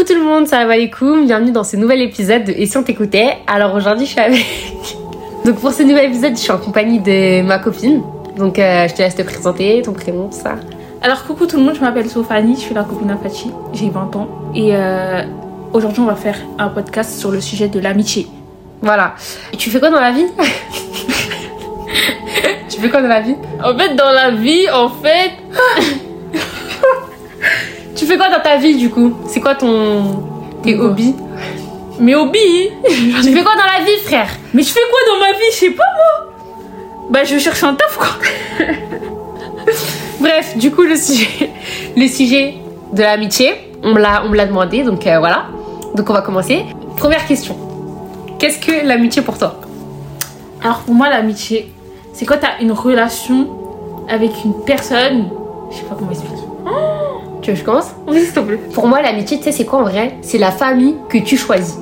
Coucou tout le monde, salam alaikum, bienvenue dans ce nouvel épisode de Et si on t'écoutait? Alors aujourd'hui je suis avec... Donc pour ce nouvel épisode je suis en compagnie de ma copine. Donc euh, je te laisse te présenter, ton prénom, tout ça. Alors coucou tout le monde, je m'appelle Sophanie, je suis la copine d'Apache, j'ai 20 ans et euh, aujourd'hui on va faire un podcast sur le sujet de l'amitié. Voilà. Et tu fais quoi dans la vie? Tu fais quoi dans la vie? En fait dans la vie, en fait... Tu fais quoi dans ta vie du coup? C'est quoi ton... tes hobbies? Mes hobbies? Tu fais quoi dans la vie frère? Mais je fais quoi dans ma vie? Je sais pas moi. Bah je cherche un taf quoi. Bref, du coup, le sujet, le sujet de l'amitié, on me l'a, on me l'a demandé, donc euh, voilà. Donc on va commencer. Première question. Qu'est-ce que l'amitié pour toi? Alors pour moi l'amitié, c'est quand t'as une relation avec une personne... Je sais pas comment expliquer. Tu veux que je commence Oui s'il te plaît. Pour moi, l'amitié, tu sais, c'est quoi en vrai? C'est la famille que tu choisis.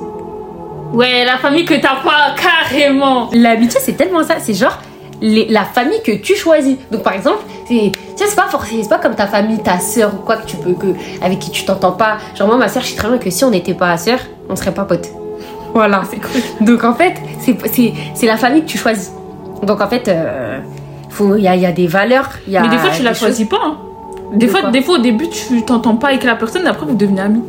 Ouais, la famille que t'as pas carrément L'amitié, c'est tellement ça. C'est genre les- la famille que tu choisis. Donc par exemple, c'est, tu sais, c'est pas forcément, c'est pas comme ta famille, ta sœur ou quoi que tu peux que avec qui tu t'entends pas. Genre moi, ma sœur, je sais très bien que si on n'était pas sœur, on serait pas potes. Voilà. C'est cool. Donc en fait, c'est c'est- c'est la famille que tu choisis. Donc en fait, euh, il y, a, y a des valeurs. il Y a Mais des fois tu la choisis pas hein. Des De fois, quoi des fois au début tu t'entends pas avec la personne, après vous devenez amis.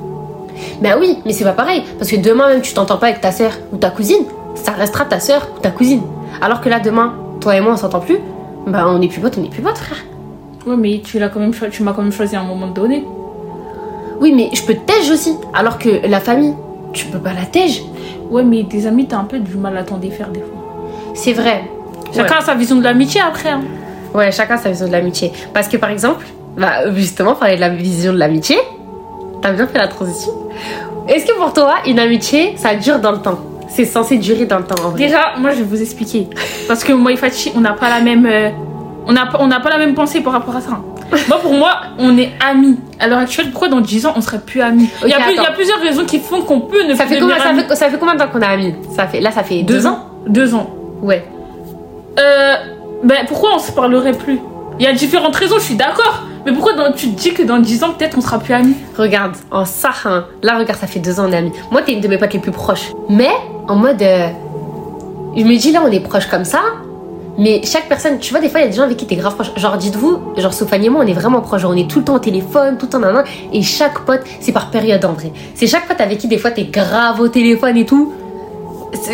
Ben oui, mais c'est pas pareil. Parce que demain même, tu t'entends pas avec ta sœur ou ta cousine, ça restera ta sœur ou ta cousine. Alors que là, demain, toi et moi, on s'entend plus. Ben on est plus potes, on est plus potes, frère. Ouais, mais tu l'as quand même tu m'as quand même choisi à un moment donné. Oui, mais je peux te tège aussi. Alors que la famille, tu peux pas la tège. Ouais, mais tes amis, t'as un peu du mal à t'en défaire des fois. C'est vrai. Chacun a sa vision de l'amitié après. hein. Ouais, chacun sa vision de l'amitié. Parce que par exemple, bah, justement, parler de la vision de l'amitié, t'as bien fait la transition. Est-ce que pour toi, une amitié, ça dure dans le temps? C'est censé durer dans le temps en vrai. Déjà, moi je vais vous expliquer. Parce que moi et Fatih, on n'a pas la même. euh, on n'a pas, on n'a pas la même pensée par rapport à ça. Moi, pour moi, on est amis. À l'heure actuelle, pourquoi dans 10 ans on serait plus amis? Il, y a plus- y plusieurs raisons qui font qu'on peut ne ça, plus fait combien, ça, fait, ça fait combien de temps qu'on est amis? Ça fait, Là, ça fait deux, ans Deux ans. Ouais. Euh, ben pourquoi on se parlerait plus? Il y a différentes raisons, je suis d'accord. Mais pourquoi dans- tu te dis que dans 10 ans, peut-être on sera plus amis Regarde, en ça, hein, là, regarde, ça fait deux ans, on est amis. Moi, t'es une de mes potes les plus proches. Mais, en mode. euh, je me dis, là, on est proches comme ça. Mais chaque personne, tu vois, des fois, il y a des gens avec qui t'es grave proche. Genre, dites-vous, genre, Sophanie et moi, on est vraiment proches. Genre, on est tout le temps au téléphone, tout le temps, nan, Et chaque pote, c'est par période, en vrai. C'est chaque pote avec qui, des fois, t'es grave au téléphone et tout.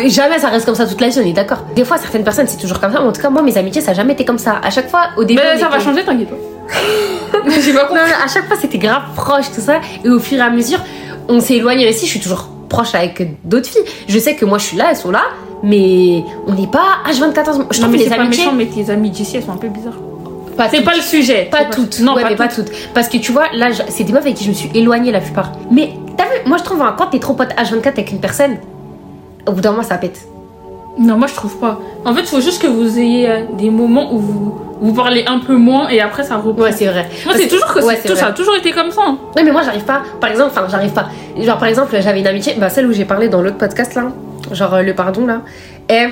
Jamais ça reste comme ça toute la vie, on est d'accord. Des fois, certaines personnes, c'est toujours comme ça. Mais en tout cas, moi, mes amitiés, ça a jamais été comme ça. À chaque fois, au début. On ça va changer, t'inquiète pas. J'ai pas non, non, à chaque fois c'était grave proche, tout ça. Et au fur et à mesure, on s'est éloigné aussi. Je suis toujours proche avec d'autres filles. Je sais que moi je suis là, elles sont là. Mais on n'est pas H24. Je Non, trouve mais les amitiés. méchant, mais tes amies d'ici, elles sont un peu bizarres. pas C'est toutes. pas le sujet. Pas toutes. Non, Ouais, pas mais pas toutes. toutes. Parce que tu vois, là, je- c'est des meufs avec qui je me suis éloignée la plupart. Mais t'as vu, moi je trouve, hein, quand t'es trop pote H24 avec une personne, au bout d'un moment ça pète. Non, moi je trouve pas. En fait, il faut juste que vous ayez euh, des moments où vous, vous parlez un peu moins et après ça reprend. Ouais, c'est vrai. Moi, c'est toujours que ouais, tout, vrai. ça a toujours été comme ça. hein. Mais moi j'arrive pas. Par exemple, enfin j'arrive pas. Genre par exemple j'avais une amitié, bah celle où j'ai parlé dans l'autre podcast là, genre euh, le pardon là. Et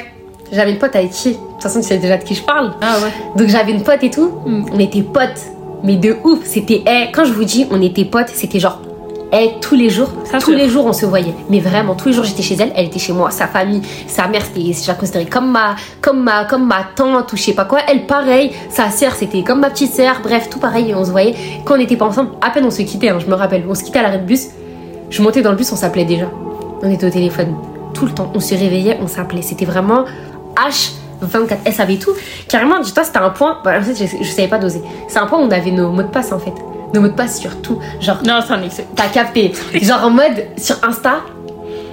j'avais une pote avec qui, de toute façon tu sais déjà de qui je parle. Ah ouais. Donc j'avais une pote et tout. Mm. On était potes, mais de ouf. C'était, eh, quand je vous dis on était potes, c'était genre, eh, tous les jours, tous les jours, on se voyait. Mais vraiment, tous les jours, j'étais chez elle, elle était chez moi. Sa famille, sa mère, c'était, je la comme ma, comme ma, comme ma tante ou je sais pas quoi. Elle, pareil, sa sœur, c'était comme ma petite sœur. Bref, tout pareil. On se voyait. Quand on n'était pas ensemble, à peine on se quittait. Hein, je me rappelle, on se quittait à l'arrêt de bus. Je montais dans le bus, on s'appelait déjà. On était au téléphone tout le temps. On se réveillait, on s'appelait. C'était vraiment H 24S tout. Carrément, dis-toi, c'était un point. Bah, en fait, je, je savais pas doser. C'est un point où on avait nos mots de passe en fait. Nos mots de passe sur tout. Genre. Non, c'est un excès. T'as capté. Genre en mode sur Insta,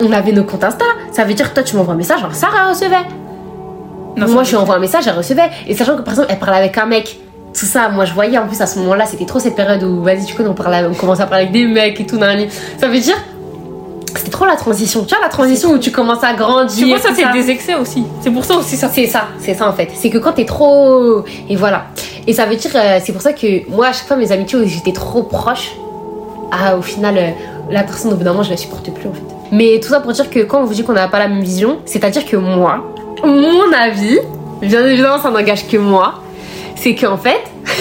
on avait nos comptes Insta. Ça veut dire que toi, tu m'envoies un message, genre Sarah recevait. Moi, je lui envoie un message, elle recevait. Et sachant que par exemple, elle parlait avec un mec tout ça, moi je voyais en plus à ce moment-là, c'était trop cette période où vas-y, tu connais, on, parlait, on commençait à parler avec des mecs et tout, nan. Ça veut dire, c'était trop la transition. Tu vois, la transition où tu commences à grandir. Tu vois, ça, tout c'est des excès aussi. C'est pour ça aussi, ça. c'est ça, c'est ça en fait. C'est que quand t'es trop. Et voilà. Et ça veut dire, euh, c'est pour ça que moi, à chaque fois, mes amitiés où j'étais trop proche, ah, au final, euh, la personne, au bout d'un moment, je la supporte plus en fait. Mais tout ça pour dire que quand on vous dit qu'on n'a pas la même vision, c'est-à-dire que moi, mon avis, bien évidemment, ça n'engage que moi, c'est qu'en fait.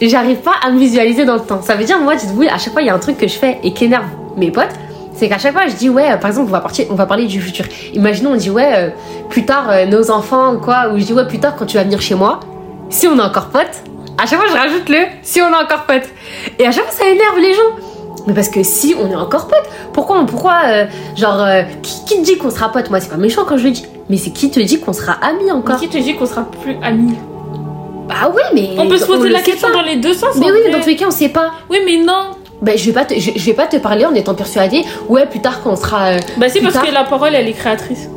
j'arrive pas à me visualiser dans le temps. Ça veut dire, moi, oui, à chaque fois, il y a un truc que je fais et qui énerve mes potes. C'est qu'à chaque fois, je dis, ouais, euh, par exemple, on va, partir, on va parler du futur. Imaginons, on dit, ouais, euh, plus tard, euh, nos enfants quoi, ou je dis, ouais, plus tard, quand tu vas venir chez moi, si on est encore potes, à chaque fois, je rajoute le si on est encore potes. Et à chaque fois, ça énerve les gens. Mais parce que si on est encore potes, pourquoi, pourquoi genre, qui, qui te dit qu'on sera potes? Moi, c'est pas méchant quand je le dis, mais c'est qui te dit qu'on sera amis encore? Qui te dit qu'on sera plus amis? Bah oui, mais. On peut se poser la question pas. dans les deux sens. Mais oui, dans tous les cas, on sait pas. Oui, mais non. Ben, je vais pas te, je, je vais pas te parler en étant persuadée. Ouais, plus tard quand on sera. euh, Bah, c'est parce tard- que la parole, elle est créatrice.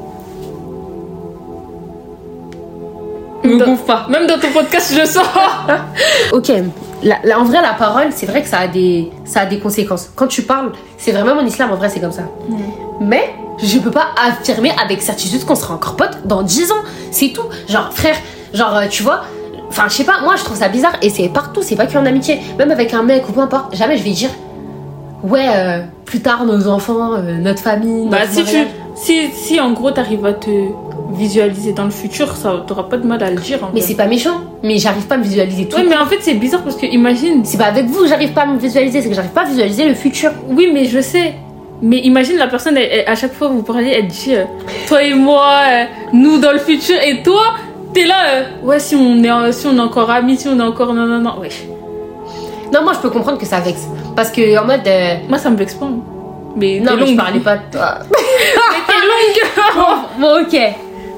Me Dans- pas. Même dans ton podcast, je le sens. Ok. La- la- en vrai, la parole, c'est vrai que ça a des, ça a des conséquences. Quand tu parles, c'est vraiment mon islam. En vrai, c'est comme ça. Mais je peux pas affirmer avec certitude qu'on sera encore potes dans 10 ans. C'est tout. Genre, frère, genre, euh, tu vois. Enfin, je sais pas, moi je trouve ça bizarre et c'est partout, c'est pas qu'en amitié. Même avec un mec ou peu importe, jamais je vais dire. Ouais, euh, plus tard, nos enfants, euh, notre famille. Bah, notre si tu. Si, si en gros, t'arrives à te visualiser dans le futur, ça t'auras pas de mal à le dire. En Mais c'est pas méchant. Mais j'arrive pas à me visualiser tout. Ouais, mais en fait, c'est bizarre parce que imagine. C'est pas avec vous que j'arrive pas à me visualiser, c'est que j'arrive pas à visualiser le futur. Oui, mais je sais. Mais imagine la personne, elle- elle- à chaque fois que vous parlez, elle dit euh, Toi et moi, nous dans le futur, et toi, t'es là, euh, ouais, si on, est, euh, si on est encore amis, si on est encore. Non, non, non, ouais. Non, moi je peux comprendre que ça vexe. Parce que en mode. euh, Moi, ça me vexe pas. hein. Mais Non, mais je parlais pas de toi. Mais t'es longue bon, ok.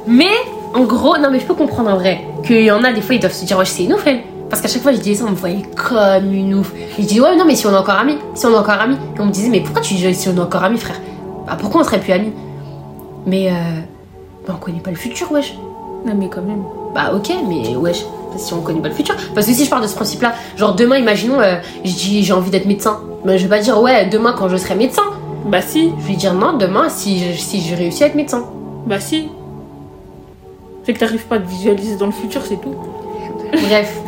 Mais en gros, non, mais je peux comprendre en vrai. Qu'il y en a des fois, ils doivent se dire, ouais, c'est une ouf, elle. Parce qu'à chaque fois, je disais ça, on me voyait comme une ouf. Et je dis, ouais, non, mais si on est encore amis, si on est encore amis. Et on me disait, mais pourquoi tu dis si on est encore amis, frère? Bah, pourquoi on serait plus amis? Mais, euh. Bah, on connaît pas le futur, wesh. Non, mais quand même. Bah ok, mais wesh, si on connaît pas le futur. Parce que si je pars de ce principe-là, genre demain, imaginons, euh, je dis j'ai envie d'être médecin. Mais je vais pas dire ouais, demain quand je serai médecin. Bah, si, Je vais dire non, demain si si je réussis à être médecin. bah, si. C'est que t'arrives pas à te visualiser dans le futur, c'est tout. Bref.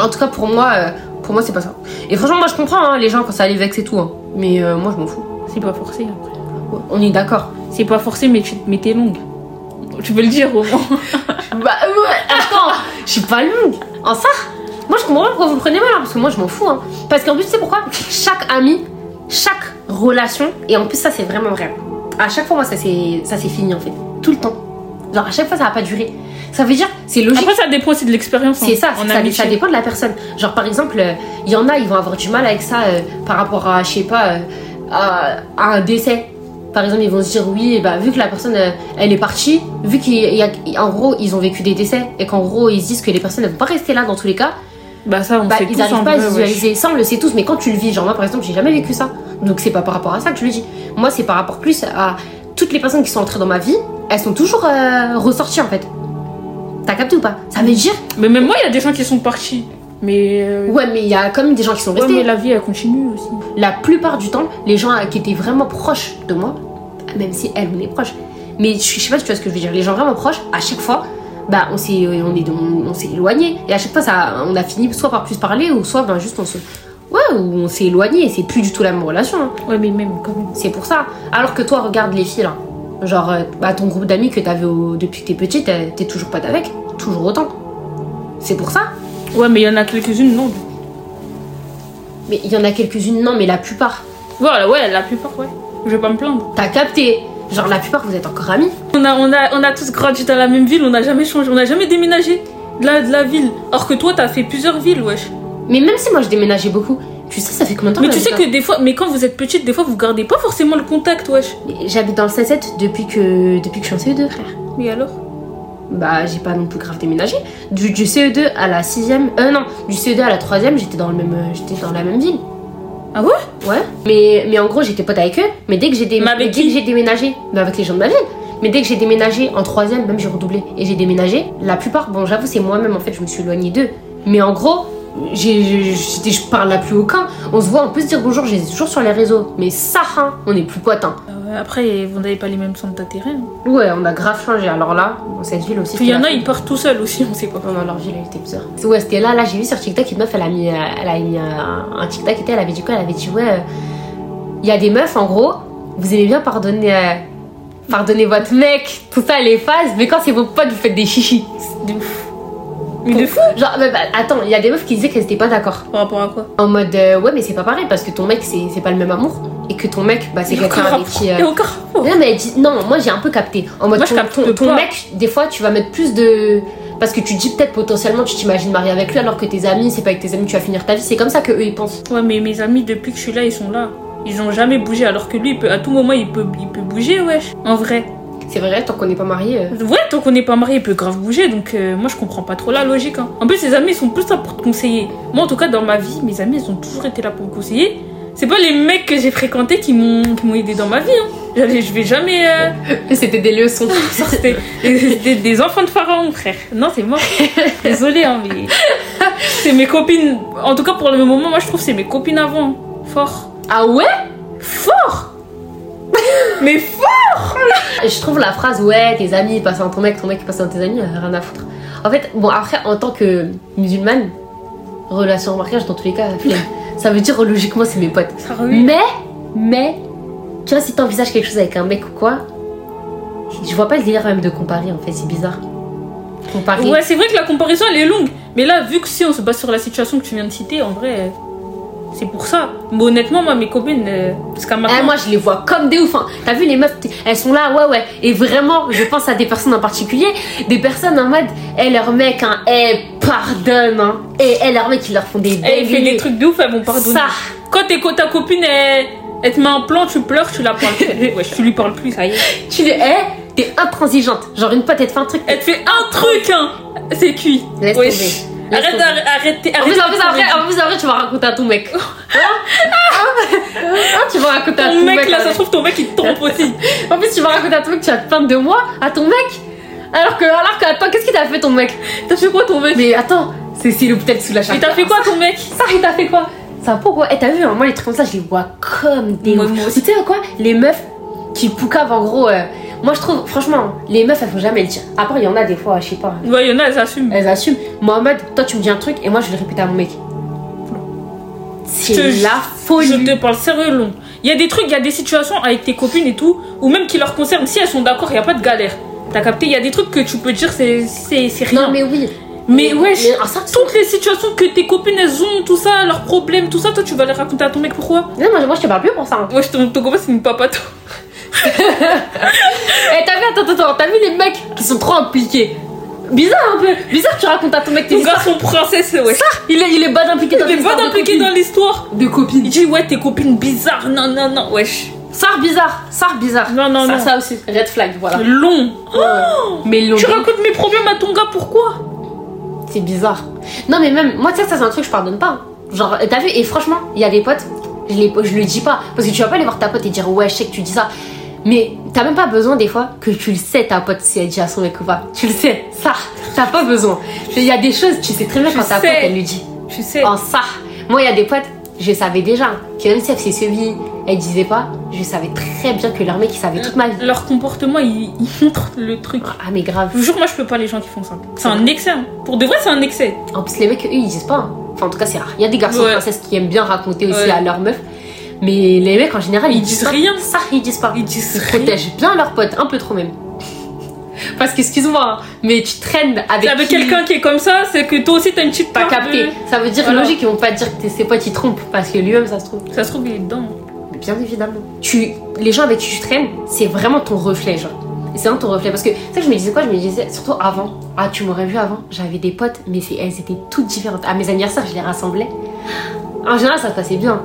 En tout cas, pour moi, euh, pour moi, c'est pas ça. Et franchement, moi je comprends hein, les gens quand ça les vexe et tout. hein. Mais euh, moi je m'en fous. C'est pas forcé après. On est d'accord. C'est pas forcé, mais, tu, mais t'es longue. Tu peux le dire au moins. Bah ouais, attends, je suis pas longue. En ça Moi je comprends pas pourquoi vous le prenez mal, hein, parce que moi je m'en fous. Hein. Parce qu'en plus, tu sais pourquoi? Chaque ami, chaque relation, et en plus ça c'est vraiment vrai. À chaque fois, moi ça c'est ça c'est fini en fait. Tout le temps. Genre à chaque fois ça va pas durer. Ça veut dire, c'est logique. Après, ça dépend aussi de l'expérience. C'est en- ça, en c'est ça, ça dépend de la personne. Genre par exemple, euh, il y en a, ils vont avoir du mal avec ça euh, par rapport à, je sais pas, euh, à, à un décès. Par exemple, ils vont se dire oui, bah, vu que la personne euh, elle est partie, vu qu'en gros ils ont vécu des décès et qu'en gros ils se disent que les personnes ne vont pas rester là dans tous les cas, Bah, ça, on bah, sait ils n'arrivent pas à ouais. visualiser. Ça on le sait tous, mais quand tu le vis, genre moi par exemple j'ai jamais vécu ça, donc c'est pas par rapport à ça que je le dis. Moi c'est par rapport plus à toutes les personnes qui sont entrées dans ma vie, elles sont toujours euh, ressorties en fait. T'as capté ou pas? Ça veut dire Mais même moi, il y a des gens qui sont partis. Mais. euh, ouais, mais il y a quand même des gens qui sont ouais, restés. mais la vie, elle continue aussi. la plupart du temps, les gens qui étaient vraiment proches de moi, même si elle, on est proche, mais je sais pas si tu vois ce que je veux dire, les gens vraiment proches, à chaque fois, bah on s'est on est on, s'est éloigné et à chaque fois ça on a fini soit par plus parler ou soit ben juste on se ouais ou on s'est éloigné et c'est plus du tout la même relation hein. Ouais, mais même quand même. c'est pour ça alors que toi regarde les filles là genre euh, bah, ton groupe d'amis que t'avais au- depuis que t'es petite t'es t'es toujours pas avec toujours autant c'est pour ça Ouais, mais il y en a quelques-unes, non. mais il y en a quelques-unes non mais la plupart Voilà, ouais, la plupart, ouais. Je vais pas me plaindre. t'as capté genre la plupart vous êtes encore amis On a, on, a, on a tous grandi dans la même ville, on n'a jamais changé, on n'a jamais déménagé de la, de la ville. Or que toi, t'as fait plusieurs villes, wesh. Mais même si moi je déménageais beaucoup, tu sais, ça fait combien de temps Mais tu sais que des fois, mais quand vous êtes petite, des fois, vous gardez pas forcément le contact, wesh. J'habite dans le 7 depuis que, depuis que je suis en CE2, frère. Mais alors? Bah, j'ai pas non plus grave déménagé. Du, du CE2 à la 6ème, euh, non, du CE2 à la 3ème, j'étais dans, le même, euh, j'étais dans la même ville. Ah ouais? Ouais. Mais, mais en gros, j'étais pote avec eux. Mais dès que j'ai dé- Mais avec mais dès qui que j'ai déménagé, bah avec les gens de ma ville. Mais dès que j'ai déménagé en 3ème, même j'ai redoublé et j'ai déménagé, la plupart, bon, j'avoue, c'est moi-même en fait, je me suis éloignée d'eux. Mais en gros, j'ai, j'ai- je parle à plus aucun. On se voit, on peut se dire bonjour, j'ai toujours sur les réseaux. Mais ça, hein, on est plus potes, hein. Ouais, Après, vous n'avez pas les mêmes centres d'intérêt. hein. Ouais, on a grave changé. Alors là, dans cette ville aussi. Il y en a, ils partent tout seuls aussi, on sait pas. Non, non, leur ville, elle était bizarre. Ouais, c'était là, là, j'ai vu sur TikTok, une meuf, elle a mis, euh, elle a mis euh, un TikTok, elle avait dit quoi? Elle avait dit, ouais, euh, il y a des meufs, en gros, vous aimez bien pardonner, euh, pardonner votre mec, tout ça, les phases, mais quand c'est vos potes, vous faites des chichis. De ouf. Mais de fou Genre, mais bah, attends, il y a des meufs qui disaient qu'elles étaient pas d'accord. Par rapport à quoi En mode, euh, ouais, mais c'est pas pareil parce que ton mec, c'est pas le même amour. Et que ton mec, bah, c'est Il quelqu'un avec qui. euh, Il aucun rapport. Non, mais elle dit, non, moi j'ai un peu capté. En mode, Moi, je ton, capte ton- ton pas. mec, des fois, tu vas mettre plus de. Parce que tu dis peut-être potentiellement, tu t'imagines marier avec lui alors que tes amis, c'est pas avec tes amis, tu vas finir ta vie. C'est comme ça que eux ils pensent. Ouais, mais mes amis, depuis que je suis là, ils sont là. Ils ont jamais bougé, alors que lui, il peut, à tout moment, il peut, il peut bouger, wesh. En vrai. C'est vrai, tant qu'on n'est pas marié. euh, Ouais, tant qu'on n'est pas marié, il peut grave bouger, donc euh, moi, je comprends pas trop la logique. hein. En plus, ses amis, sont plus là pour te conseiller. Moi, en tout cas, dans ma vie, mes amis, ils ont toujours été là pour me conseiller. C'est pas les mecs que j'ai fréquentés qui m'ont aidé dans ma vie. Hein. Je vais jamais. euh, C'était des leçons. C'était des, des enfants de pharaon, frère. Non, c'est mort. Désolée, hein, mais. C'est mes copines. En tout cas, pour le moment, moi, je trouve que c'est mes copines avant. Fort. ah ouais? Fort Mais fort Je trouve la phrase ouais, tes amis passent dans ton mec, ton mec passe dans tes amis, rien à foutre. En fait, bon, après, en tant que musulmane, relation mariage, dans tous les cas, ça veut dire logiquement, c'est mes potes. Ça. Mais, mais, tu vois, si t'envisages quelque chose avec un mec ou quoi, je vois pas le délire même de comparer en fait, c'est bizarre. Comparer. Ouais, c'est vrai que la comparaison, elle est longue. Mais là, vu que si on se base sur la situation que tu viens de citer, en vrai, c'est pour ça. Mais honnêtement, moi, mes copines, euh, jusqu'à Eh, maintenant. moi je les vois comme des ouf. hein. T'as vu les meufs, elles sont là, ouais ouais. Et vraiment, je pense à des personnes en particulier, des personnes en mode, eh leur mec, hein, eh pardonne, hein. Et eh leur mec, ils leur font des elle fait des dingueries. trucs de ouf, elles vont pardonner. Ça, Quand t'es ta copine, elle, elle te met un plan, tu pleures, tu la parles plus. Ouais, tu lui parles plus, ça y est. tu les, eh, t'es intransigeante. Genre une pote, elle te fait un truc. Elle te fait un truc, hein C'est cuit. Laisse tomber. Laisse Arrête, tomber. arrête, arrête. En plus, en plus, après, en plus, tu vas raconter à ton mec. Hein Hein Tu vas raconter à ton, Ton mec, là, ça se trouve, ton mec, il te trompe aussi. En plus, tu vas raconter à ton mec que tu vas te plaindre de moi, à ton mec. Alors que, alors que, attends, qu'est-ce qu'il t'a fait ton mec T'as fait quoi, ton mec Mais attends, c'est le peut-être sous la Il chape. t'a fait quoi, ton mec Ça, il t'a fait quoi Ça pourquoi Eh, t'as vu, hein, moi, les trucs comme ça, je les vois comme des. Moi, aussi. Tu sais quoi Les meufs qui poucavent, en gros. euh, moi, je trouve, franchement, les meufs, elles font jamais le dire. Après, il y en a des fois, je sais pas. Ouais, il y en a, elles assument. Elles assument. Mohamed, toi, tu me dis un truc et moi, je vais le répéter à mon mec. C'est Je- la folie. Je te parle sérieux long. Il y a des trucs, il y a des situations avec tes copines et tout, ou même qui leur concernent, si elles sont d'accord, il n'y a pas de galère. T'as capté? Il y a des trucs que tu peux dire, c'est rien. Non, mais oui. Mais wesh, Mais, ah, ça, toutes les situations que tes copines elles ont, tout ça, leurs problèmes, tout ça, toi tu vas les raconter à ton mec pourquoi? Non, moi, moi, je te parle plus pour ça. hein. Wesh, ton, ton copain c'est une papato. Eh, t'as vu, attends, attends, t'as vu les mecs qui sont trop impliqués? Bizarre un peu. Bizarre, tu racontes à ton mec tes Ton histoires. garçon princesse, ouais. Il est, il est pas impliqué dans Il est l'histoire pas de impliqué copines. dans l'histoire. De copines. Il dit ouais, tes copines bizarres, non, non, non, wesh. Ça bizarre, ça bizarre. Non, non, ça, non. ça aussi, red flag, voilà. Long. Mais long. Tu racontes mes problèmes à ton gars, pourquoi C'est bizarre. Non, mais même, moi, tu sais, ça, c'est un truc que je pardonne pas. Genre, t'as vu, et franchement, il y a des potes, je, les, je le dis pas. Parce que tu vas pas aller voir ta pote et dire, ouais, je sais que tu dis ça. Mais t'as même pas besoin, des fois, que tu le sais, ta pote, si elle dit à son mec ou pas. Tu le sais, ça, t'as pas besoin. Il y a des choses, tu sais très bien Je quand ta sais. pote, elle lui dit. Tu sais. En ça. Moi, il y a des potes, je savais déjà, que même si elle suivie, elle disait pas, je savais très bien que leur mec, il savait toute ma vie. Leur comportement, il, il montre le truc. Ah, mais grave. Je jure, moi, je peux pas les gens qui font ça. C'est un excès. hein. Pour de vrai, c'est un excès. En plus, les mecs, eux, ils disent pas. hein. Enfin, en tout cas, c'est rare. Il y a des garçons Ouais. qui aiment bien raconter aussi Ouais. à leur meuf. Mais les mecs, en général, ils, Ils disent rien. Ça, ils disent pas. Ils disent Ils rien. protègent bien leurs potes, un peu trop même. Parce qu'excuse-moi, hein, mais tu traînes avec, Avec qui quelqu'un qui est comme ça, c'est que toi aussi, t'as une petite Pas capté. de- Ça veut dire Voilà. logique, ils vont pas dire que tes- ses potes ils trompent parce que lui-même ça se trouve. Ça se trouve, il est dedans. Mais Bien évidemment. Tu, les gens avec qui tu traînes, c'est vraiment ton reflet, genre. Et c'est vraiment ton reflet. Parce que, tu sais, je me disais quoi? Je me disais, surtout avant. Ah, tu m'aurais vu avant. J'avais des potes, mais elles étaient toutes différentes. À mes anniversaires, je les rassemblais. En général, ça se passait bien.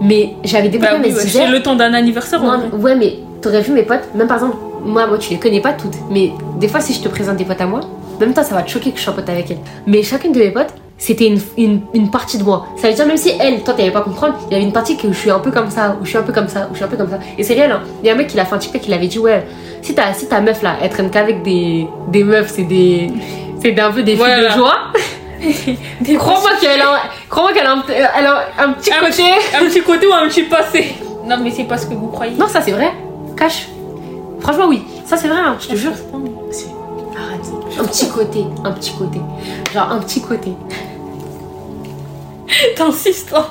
Mais j'avais potes, Bah oui, se ouais, c'est le temps d'un anniversaire. non, mais- ouais, mais t'aurais vu mes potes, même par exemple, moi, moi, tu les connais pas toutes, mais des fois, si je te présente des potes à moi, même toi, ça va te choquer que je sois pote avec elles. Mais chacune de mes potes, c'était une, une, une partie de moi. Ça veut dire, même si elle, toi, t'allais pas comprendre, il y avait une partie que je suis un peu comme ça, ou je suis un peu comme ça, ou je suis un peu comme ça. Et c'est réel, hein. Il y a un mec qui l'a fait un TikTok, il avait dit, ouais, si, ta si ta meuf là, elle traîne qu'avec des, des meufs, c'est des. C'est un peu des filles Voilà. de joie. Des Crois-moi qu'elle a, crois-moi qu'elle a, un, elle a un petit Un côté. Un petit côté ou un petit passé. Non, mais c'est pas ce que vous croyez. Non, ça c'est vrai. Cache. Franchement, oui. Ça c'est vrai, hein, je te jure. Arrête. Un petit côté, un petit côté. Genre un petit côté. T'insistes. hein.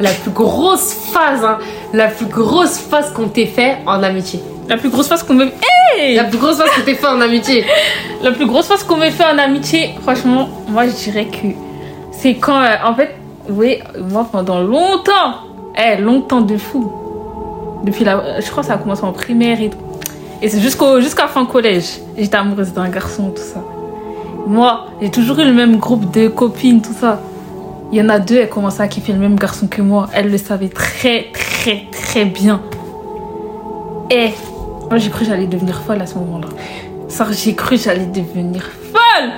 La plus grosse phase, hein, la plus grosse phase qu'on t'ait fait en amitié. La plus grosse face qu'on. Hé La plus grosse face que t'es fait en amitié. La plus grosse chose qu'on m'ait fait en amitié, franchement, moi je dirais que c'est quand, euh, en fait, oui, moi pendant longtemps, eh, longtemps de fou. Depuis la, je crois que ça a commencé en primaire et tout. Et c'est jusqu'au, jusqu'à fin collège. J'étais amoureuse d'un garçon, tout ça. Moi, j'ai toujours eu le même groupe de copines, tout ça. Il y en a deux, elles commençaient à kiffer le même garçon que moi. Elles le savaient très, très, très bien. Et moi, j'ai cru que j'allais devenir folle à ce moment-là. Ça, j'ai cru que j'allais devenir folle.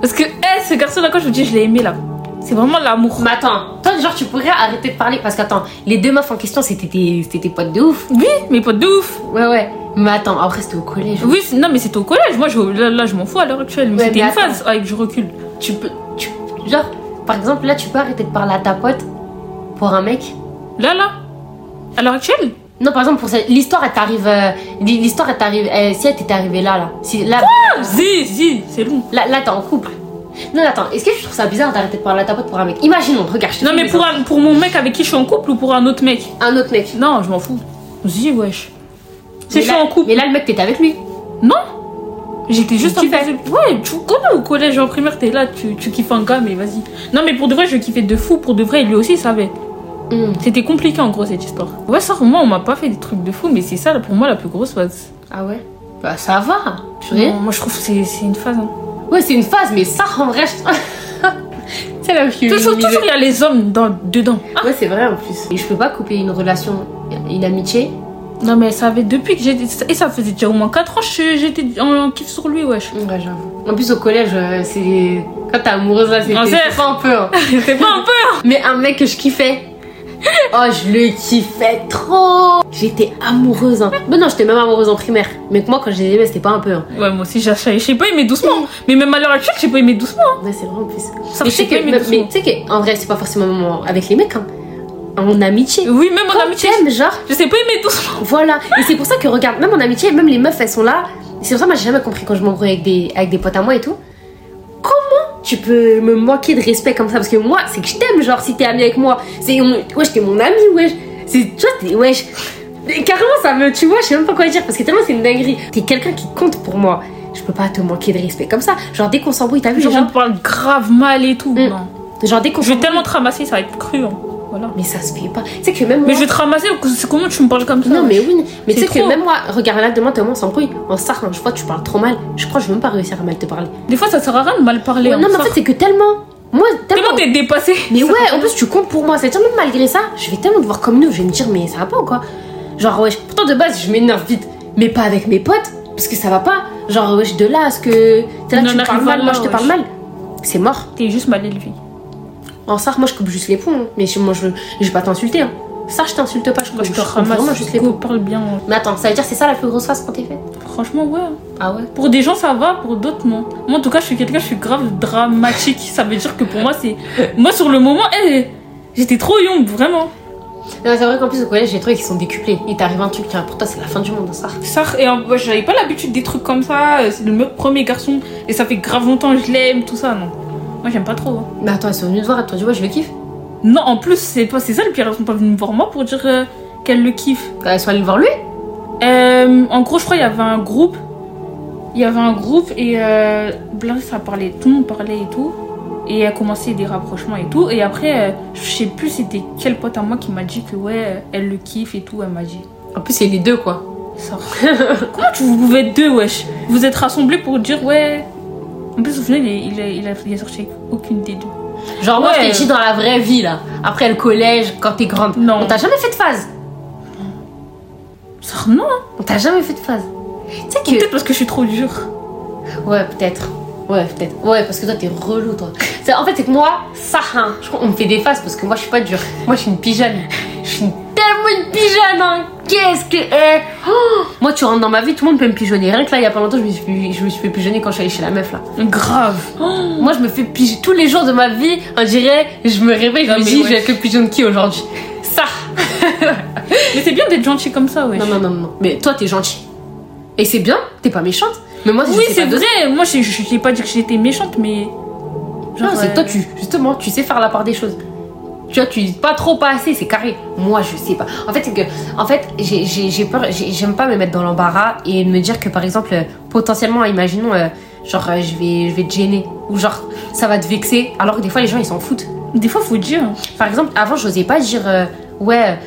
Parce que, eh, ce garçon-là, quand je vous dis, je l'ai aimé là. C'est vraiment l'amour. Mais attends, toi, genre, tu pourrais arrêter de parler parce qu'attends, les deux meufs en question, c'était tes, tes potes de ouf. Oui, mes potes de ouf. Ouais, ouais. Mais attends, après, c'était au collège. Oui, non, mais c'était au collège. Moi, je, là, là, je m'en fous à l'heure actuelle. Mais Ouais, c'était une attends. phase avec du recul. Tu peux. Tu, genre, par exemple, là, tu peux arrêter de parler à ta pote pour un mec? Là, là. À l'heure actuelle? Non, par exemple, pour cette- l'histoire, elle t'arrive. euh, l'histoire, elle t'arrive. euh, si elle t'était arrivée là, là. Si, là, Si, si, c'est long. là, là, t'es en couple. Non, attends, est-ce que tu trouves ça bizarre d'arrêter de parler à ta pote pour un mec? Imaginons, regarde, je te Non, mais pour, un- pour mon mec avec qui je suis en couple ou pour un autre mec? Un autre mec. Non, je m'en fous. Si, wesh. Si Mais je suis en couple. Mais là, le mec, t'étais avec lui. Non J'étais juste Tu en Ouais, tu connais au collège en primaire, t'es là, tu, tu kiffes un gars, mais vas-y. Non, mais pour de vrai, je kiffais de fou. Pour de vrai, lui aussi, il savait. Hmm. C'était compliqué en gros cette histoire. Ouais, ça, moi, on m'a pas fait des trucs de fou, mais c'est ça pour moi la plus grosse phase. Ah ouais? Bah, ça va. purée. Non, moi, je trouve que c'est une phase. Hein. Ouais, c'est une phase, mais ça, en vrai, je... c'est la plus Toujours, toujours, il y a les hommes dans, dedans. Ouais, c'est vrai en plus. Et je peux pas couper une relation, une amitié. Non, mais ça avait depuis que j'étais. Et ça faisait déjà au moins 4 ans que j'étais en, en kiff sur lui, wesh. Ouais, j'avoue. En plus, au collège, euh, c'est. Quand t'es amoureuse, là, c'est Ah, pas un peu. hein. c'est pas un peu Mais un mec que je kiffais. Oh, je le kiffais trop. J'étais amoureuse. Hein. Mais non, j'étais même amoureuse en primaire. Mais que moi, quand je les aimais, c'était pas un peu. Hein. Ouais, moi aussi, j'ai pas aimer doucement. Mais même à l'heure actuelle, j'ai pas aimé doucement. Ouais, c'est vrai en plus. Ça, mais je tu sais que, qu'en vrai, c'est pas forcément avec les mecs. Hein. En amitié. Oui, même en Quand amitié. t'aimes, genre. Je sais pas aimer doucement. Voilà. Et c'est pour ça que, regarde, même en amitié, même les meufs, elles sont là. C'est pour ça que moi, j'ai jamais compris quand je m'embrouille avec des, avec des potes à moi et tout. Tu peux me manquer de respect comme ça Parce que moi, c'est que je t'aime, genre, si t'es ami avec moi. C'est, wesh, t'es mon ami, wesh. C'est, tu vois, t'es, wesh. Carrément, ça me, tu vois, je sais même pas quoi dire parce que tellement c'est une dinguerie. T'es quelqu'un qui compte pour moi. Je peux pas te manquer de respect comme ça. Genre, dès qu'on s'embrouille, t'as vu, Genre, genre, on parle grave mal et tout. Mm. Non. genre, dès qu'on Je vais tellement te ramasser, ça va être cru. hein. Voilà. Mais ça se fait pas. Tu sais que même moi. Mais je vais te ramasser, c'est comment tu me parles comme ça Non, mais oui, mais tu sais que même moi, regarde là, demain, tellement on s'embrouille. En ça, quand je vois que tu parles trop mal, je crois que je vais même pas réussir à mal te parler. Des fois, ça sert à rien de mal parler. Ouais, hein, non, mais en fait, c'est que tellement. Moi, tellement. T'es dépassé. Mais ouais, en plus, tu comptes pour moi. C'est-à-dire, même malgré ça, je vais tellement te voir comme nous, je vais me dire, mais ça va pas ou quoi? Genre, ouais, pourtant de base, je m'énerve vite, mais pas avec mes potes, parce que ça va pas. Genre, wesh, de là à ce que. T'es là, On tu me parles mal, là, moi, je te parle mal. C'est mort. T'es juste mal élevé. En ça, moi, je coupe juste les ponts. hein. Mais je- moi, je, je vais pas t'insulter. Hein. Ça, je t'insulte pas, je, Moi, je te vraiment ramasse. juste les parle bien. Mais attends, ça veut dire c'est ça la plus grosse face qu'on t'ait faite Franchement, ouais. Ah ouais? Pour des gens, ça va, pour d'autres, non. Moi, en tout cas, je suis quelqu'un, je suis grave dramatique. Ça veut dire que pour moi, c'est. Moi, sur le moment, eh, j'étais trop young, vraiment. Non, c'est vrai qu'en plus au collège, j'ai trouvé qu'ils sont décuplés. Il t'arrive un truc, tiens, pour toi, c'est la fin du monde, ça. Ça, et j'avais pas l'habitude des trucs comme ça. C'est le premier garçon. Et ça fait grave longtemps que je l'aime, tout ça, non. Moi, j'aime pas trop. hein. Mais attends, ils sont venus te voir et toi, tu vois, je le kiffe. Non, en plus, c'est pas c'est ça le pire. Elles sont pas venues me voir moi pour dire euh, qu'elles le kiffent. Bah, Ils sont allés voir lui. Euh, en gros, je crois il y avait un groupe. Il y avait un groupe et euh, Blanche, ça parlait, tout le monde parlait et tout. Et a commencé des rapprochements et tout. Et après, euh, je sais plus c'était quel pote à moi qui m'a dit que ouais, elle le kiffe et tout. Elle m'a dit. En plus, c'est les deux, quoi. Ça. Comment tu vous pouvez être deux, wesh? Vous êtes rassemblés pour dire ouais. En plus, au final, il a- il sorti avec aucune des deux. Genre, moi, Ouais. je t'ai dit dans la vraie vie, là. Après le collège, quand t'es grande. Non. On t'a jamais fait de phase. Ça, non, On t'a jamais fait de phase. Tu sais que. peut-être parce que je suis trop dure. Ouais, peut-être. Ouais, peut-être. Ouais, parce que toi, t'es relou, toi. En fait, c'est que moi, ça, hein, je crois qu'on me fait des phases parce que moi, je suis pas dure. Moi, je suis une pigeonne. Je suis une- tellement une pigeonne, hein. Qu'est-ce que. eh. Oh moi, tu rentres dans ma vie, tout le monde peut me pigeonner. Rien que là, il y a pas longtemps, je me suis, fait- je me suis fait pigeonner quand je suis allée chez la meuf, là. Grave. Moi, je me fais pigeonner tous les jours de ma vie. On dirait, je me réveille, je Non, me dis, ouais. je vais être le pigeon de qui aujourd'hui? Ça Mais c'est bien d'être gentil comme ça. Non, non, non, non. Mais toi, t'es gentil. Et c'est bien, t'es pas méchante. Mais moi, je Oui, c'est vrai. Moi, je je- j'ai pas dit que j'étais méchante, mais. Non, c'est euh, toi, tu, justement, tu sais faire la part des choses. Tu vois, tu dis pas trop, pas assez, c'est carré. Moi, je sais pas. En fait, c'est que, en fait, j'ai- peur, j'ai- j'aime pas me mettre dans l'embarras et me dire que, par exemple, euh, potentiellement, imaginons, euh, genre, euh, je vais, je vais te gêner ou genre, ça va te vexer, alors que des fois, les gens, ils s'en foutent. Des fois, faut dire. Par exemple, avant, j'osais pas dire, ouais,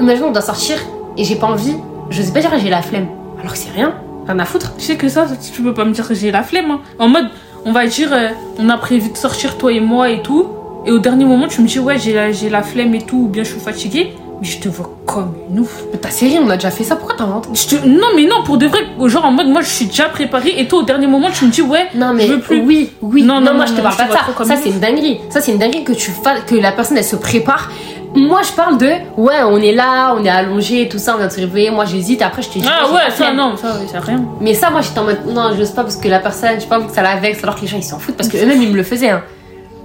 imaginons, on doit sortir et j'ai pas envie, j'osais pas dire, j'ai la flemme. Alors que c'est rien, rien à foutre. Je sais que ça, tu peux pas me dire que j'ai la flemme. hein. En mode, on va dire, on a prévu de sortir toi et moi et tout. Et au dernier moment, tu me dis, ouais, j'ai la, j'ai la flemme et tout, ou bien je suis fatiguée. Mais je te vois comme une ouf. Mais ta série, on a déjà fait ça, pourquoi t'inventes Je te- Non, mais non, pour de vrai, genre en mode, moi je suis déjà préparée. Et toi, au dernier moment, tu me dis, ouais, Non mais je veux plus. oui, oui. Non, Non, non, moi non, je te parle je pas de ça. Ça c'est une dinguerie. Ça c'est une dinguerie que tu fasses, que la personne elle se prépare. Moi je parle de ouais on est là, on est allongé, tout ça, on vient de se réveiller. Moi j'hésite. Après je te dis. Ah ouais, ça flemme. non, ça, ça rien. Mais ça moi j'étais en mode non j'ose pas parce que la personne, pas envie que ça la vexe alors que les gens ils s'en foutent parce que eux-mêmes ils me le faisaient. Hein.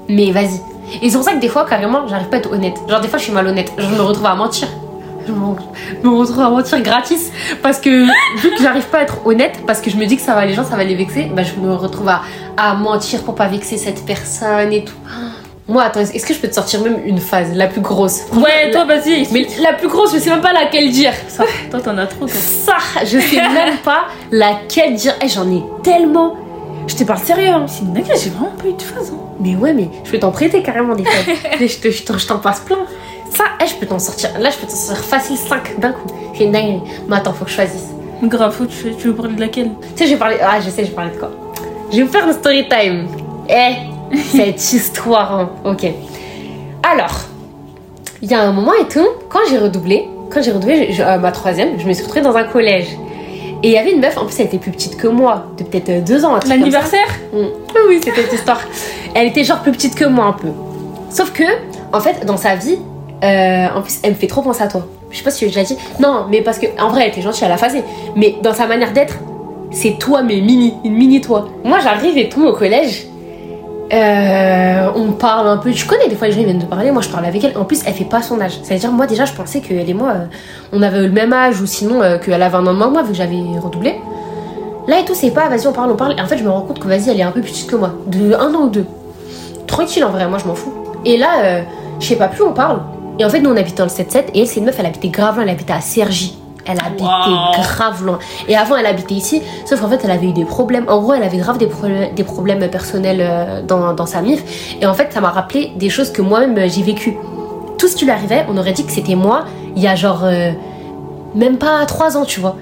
Mais vas-y. Et c'est pour ça que des fois carrément j'arrive pas à être honnête. Genre des fois je suis malhonnête. Je me retrouve à mentir. Je me retrouve à mentir gratis parce que vu que j'arrive pas à être honnête parce que je me dis que ça va les gens ça va les vexer bah je me retrouve à, à mentir pour pas vexer cette personne et tout moi attends est-ce que je peux te sortir même une phase la plus grosse? Ouais, toi, vas-y. mais la plus grosse je sais même pas laquelle dire Ça, toi, t'en as trop, toi. ça je sais même pas laquelle dire Eh, j'en ai tellement je te parle sérieux hein. C'est une dinguerie, j'ai vraiment pas eu de phase. Hein. mais ouais mais je peux t'en prêter carrément des phases Mais je te- je t'en- passe plein ça eh, je peux t'en sortir là je peux t'en sortir facile 5 d'un coup c'est une dinguerie mais attends faut que je choisisse Grave, faut- tu, tu veux parler de laquelle? Tu sais, je vais parler. Ah, je sais, je vais parler de quoi Je vais vous faire une story time. Eh, cette histoire, hein. Ok. Alors, il y a un moment et tout, quand j'ai redoublé, quand j'ai redoublé je- je- euh, ma troisième, je me suis retrouvée dans un collège. Et il y avait une meuf, en plus, elle était plus petite que moi, de peut-être euh, deux ans. L'anniversaire Mm. Oui, oui, c'était cette histoire. Elle était genre plus petite que moi un peu. Sauf que, en fait, dans sa vie, euh, en plus, elle me fait trop penser à toi. Je sais pas si j'ai déjà dit. Non, mais parce que, en vrai, elle était gentille, elle a phasé. Mais dans sa manière d'être, c'est toi, mais mini, une mini toi. Moi, j'arrive et tout au collège. Euh, on parle un peu. Tu connais, des fois, les gens ils viennent te parler. Moi, je parle avec elle. En plus, elle fait pas son âge. C'est-à-dire, moi, déjà, je pensais qu'elle et moi, euh, on avait le même âge ou sinon euh, qu'elle avait un an de moins que moi, vu que j'avais redoublé. Là et tout, c'est pas, vas-y, on parle, on parle. Et en fait, je me rends compte que, vas-y, elle est un peu plus petite que moi. De un an ou deux. Tranquille, en vrai, moi, je m'en fous. Et là, je sais pas, plus on parle. Et en fait, nous, on habite dans le 7-7. Et elle, c'est une meuf, elle habitait grave. Elle habitait à Cergy. Elle habitait Wow. grave loin. Et avant, elle habitait ici. Sauf qu'en fait, elle avait eu des problèmes. En gros, elle avait grave des, problèmes- des problèmes personnels euh, dans, dans sa MIF. Et en fait, ça m'a rappelé des choses que moi-même, euh, j'ai vécues. Tout ce qui lui arrivait, on aurait dit que c'était moi, il y a genre. euh, même pas 3 ans, tu vois.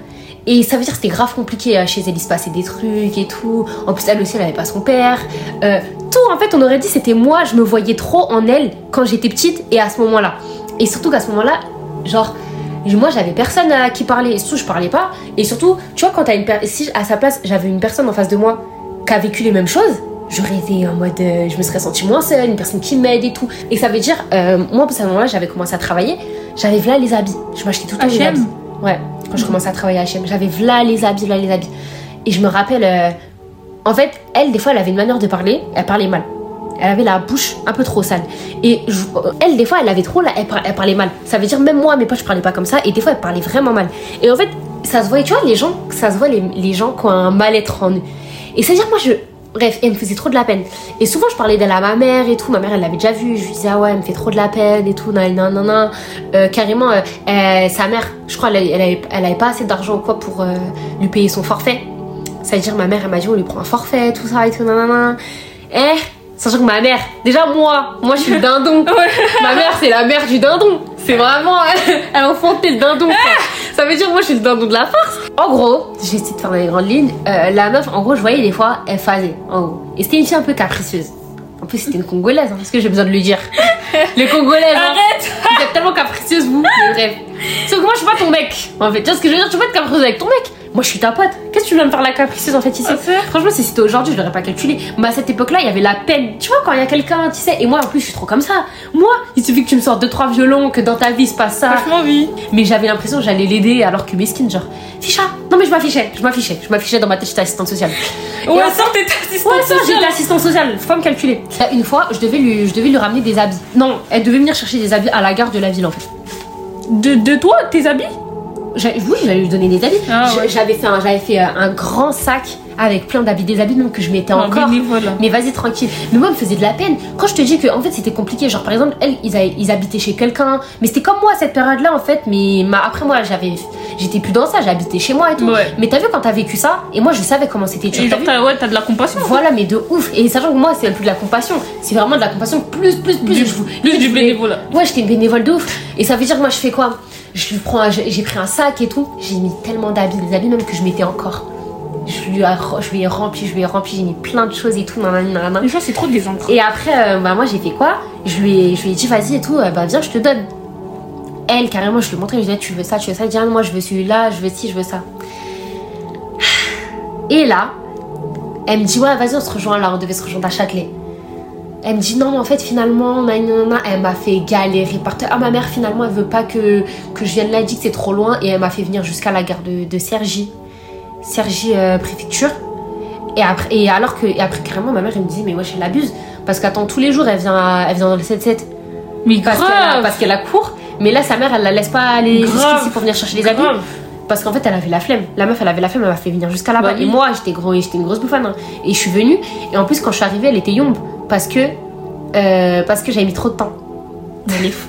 Et ça veut dire que c'était grave compliqué chez elle, il se passait des trucs et tout. En plus, elle aussi, elle avait pas son père. Euh, tout, en fait, on aurait dit c'était moi, je me voyais trop en elle quand j'étais petite et à ce moment-là. Et surtout qu'à ce moment-là, genre, moi j'avais personne à qui parler. Surtout, je parlais pas. Et surtout, tu vois, quand t'as une. Si à sa place, j'avais une personne en face de moi qui a vécu les mêmes choses, j'aurais été en mode. euh, je me serais sentie moins seule, une personne qui m'aide et tout. Et ça veut dire, euh, moi, à ce moment-là, j'avais commencé à travailler. J'avais là les habits. Je m'achetais tout le temps les habits. Ouais, quand je commençais à travailler à H&M, j'avais là les habits, là les habits. Et je me rappelle, euh, en fait, elle, des fois, elle avait une manière de parler, elle parlait mal. Elle avait la bouche un peu trop sale. Et euh, elle, des fois, elle avait trop là, elle, par- elle parlait mal. Ça veut dire, même moi, à mes potes, je parlais pas comme ça. Et des fois, elle parlait vraiment mal. Et en fait, ça se voyait, tu vois, les gens, ça se voit les, gens qui ont un mal-être en eux. Et c'est-à-dire, moi, je. Bref, elle me faisait trop de la peine. Et souvent, je parlais d'elle à ma mère et tout. Ma mère, elle l'avait déjà vue. Je lui disais, ah ouais, elle me fait trop de la peine et tout. Nan, nan, nan, nan. Euh, carrément, euh, sa mère, je crois, elle, elle, avait, elle avait pas assez d'argent ou quoi pour lui payer son forfait. C'est-à-dire, ma mère, elle m'a dit, on lui prend un forfait, tout ça et tout, nanana. Eh, sachant que ma mère, déjà moi, moi je suis le dindon. Ma mère, c'est la mère du dindon. C'est vraiment, elle a enfanté le dindon. quoi. Ça veut dire, moi je suis le dindon de la farce. En gros, j'essaie de faire dans les grandes lignes. euh, la meuf, en gros, je voyais des fois, elle faisait, en gros. Et c'était une fille un peu capricieuse. En plus, c'était une Congolaise, hein, parce que j'ai besoin de le dire. Les Congolaises, hein. Arrête Vous êtes tellement capricieuse, vous. Mais bref. Sauf que moi, je suis pas ton mec. En fait, tu vois ce que je veux dire? Tu peux être capricieuse avec ton mec. Moi, je suis ta pote. Qu'est-ce que tu viens me faire la capricieuse en fait ici Ah, Franchement, si c'était aujourd'hui, je l'aurais pas calculé. Mais à cette époque-là, il y avait la peine. Tu vois, quand il y a quelqu'un, tu sais. Et moi, en plus, je suis trop comme ça. Moi, il suffit que tu me sortes deux, trois violons, que dans ta vie, se passe ça. Franchement, oui. Mais j'avais l'impression que j'allais l'aider alors que mesquine, genre, ficha. Non, mais je m'affichais. Je m'affichais. Je m'affichais dans ma tête, j'étais assistante sociale. Ouais, ça, t'es assistante Ouais, sociale. j'étais assistante sociale, faut pas me calculer. Une fois, je devais, lui, je devais lui ramener des habits. Non, elle devait venir chercher des habits à la gare de la ville en fait. De, de toi, tes habits? Oui, j'allais lui donner des habits. Ah, ouais. J'avais fait, un, j'avais fait euh, un grand sac avec plein d'habits, des habits même que je mettais encore. bénévole. Mais vas-y tranquille. Mais moi, elle me faisait de la peine. Quand je te dis que en fait c'était compliqué, genre par exemple, elle, ils, habitaient chez quelqu'un. Mais c'était comme moi à cette période-là en fait. Mais ma- après moi, j'avais, j'étais plus dans ça. J'habitais chez moi et tout. Ouais. Mais t'as vu quand t'as vécu ça Et moi, je savais comment c'était. Tu vois, t'as genre, vu t'as ouais, t'as de la compassion. voilà, mais de ouf. Et sachant que moi, c'est plus de la compassion. C'est vraiment de la compassion plus, plus, plus. Du- Je- plus je du bénévolat. Ouais, j'étais une bénévole de ouf. Et ça veut dire que moi, je fais quoi? Je lui prends, j'ai pris un sac et tout. J'ai mis tellement d'habits, des habits même que je mettais encore. Je lui, ai, je lui ai rempli, je lui ai rempli, j'ai mis plein de choses et tout. nanana, nanana. Les gens, c'est trop des. Et après, euh, bah, moi, j'ai fait quoi? Je lui, ai, je lui ai dit, vas-y et tout, euh, bah viens, je te donne. Elle, carrément, je lui ai montré, je lui ai dit, tu veux ça, tu veux ça? Elle dit, ah, moi, je veux celui-là, je veux ci, je veux ça. Et là, elle me dit, ouais, vas-y, on se rejoint là, on devait se rejoindre à Châtelet. Elle me dit, non, mais en fait, finalement, nanana, elle m'a fait galérer par terre. Ah, ma mère, finalement, elle veut pas que, que je vienne là, elle dit que c'est trop loin. Et elle m'a fait venir jusqu'à la gare de, de Cergy. Cergy euh, préfecture. Et, après, et alors que, et après, carrément, ma mère, elle me dit, mais wesh, elle abuse. Parce qu'attends, tous les jours, elle vient, à- elle vient dans le 7-7. Mais Parce a, grave. parce qu'elle a cours. Mais là, sa mère, elle la laisse pas aller jusqu'ici pour venir chercher les habits. Grave. Parce qu'en fait, elle avait la flemme. La meuf, elle avait la flemme, elle m'a fait venir jusqu'à là-bas. Bah oui. Et moi, j'étais gros, j'étais une grosse bouffane. hein. Et je suis venue. Et en plus, quand je suis arrivée, elle était yombe. Parce que, euh, parce que j'avais mis trop de temps.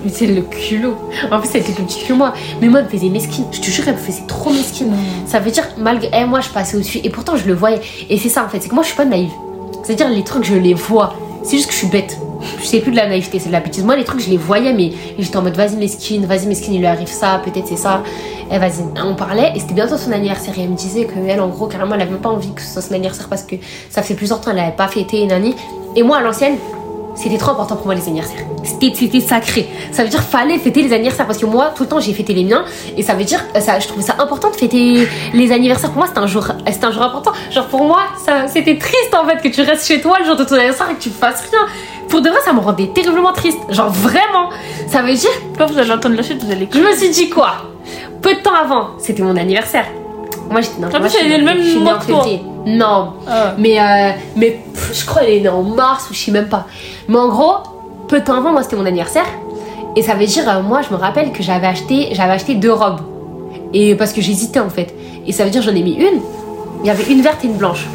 C'est le culot. En plus, elle était plus petite que moi. Mais moi, elle me faisait mesquine. Je te jure, elle me faisait trop mesquine. Ça veut dire, malgré elle, moi, je passais au-dessus. Et pourtant, je le voyais. Et c'est ça, en fait. C'est que moi, je suis pas naïve. C'est-à-dire, les trucs, je les vois. C'est juste que je suis bête. C'est plus de la naïveté, c'est de la bêtise. Moi, les trucs, je les voyais, mais j'étais en mode, vas-y, mesquine, vas-y, mesquine, il lui arrive ça, peut-être c'est ça. Et vas-y. On parlait, et c'était bientôt son anniversaire. Et elle me disait que elle, en gros, carrément, elle avait même pas envie que ce soit son anniversaire parce que ça fait plusieurs temps, elle avait pas fêté, nani. Et moi, à l'ancienne, c'était trop important pour moi les anniversaires. C'était sacré. Ça veut dire fallait fêter les anniversaires parce que moi tout le temps j'ai fêté les miens et ça veut dire euh, ça je trouvais ça important de fêter les anniversaires pour moi c'était un jour c'était un jour important. Genre pour moi ça c'était triste en fait que tu restes chez toi le jour de ton anniversaire et que tu fasses rien. Pour de vrai ça me rendait terriblement triste. Genre vraiment. Ça veut dire Quand vous allez entendre la chute, vous allez je me suis dit quoi? Peu de temps avant, c'était mon anniversaire. Moi j'étais est le même mois que toi. Non, Ah. mais, euh, mais je crois qu'elle est née en mars ou je sais même pas. Mais en gros, peu de temps avant, moi c'était mon anniversaire. Et ça veut dire, euh, moi je me rappelle que j'avais acheté, acheté deux robes. Et parce que j'hésitais en fait. Et ça veut dire, j'en ai mis une. Il y avait une verte et une blanche.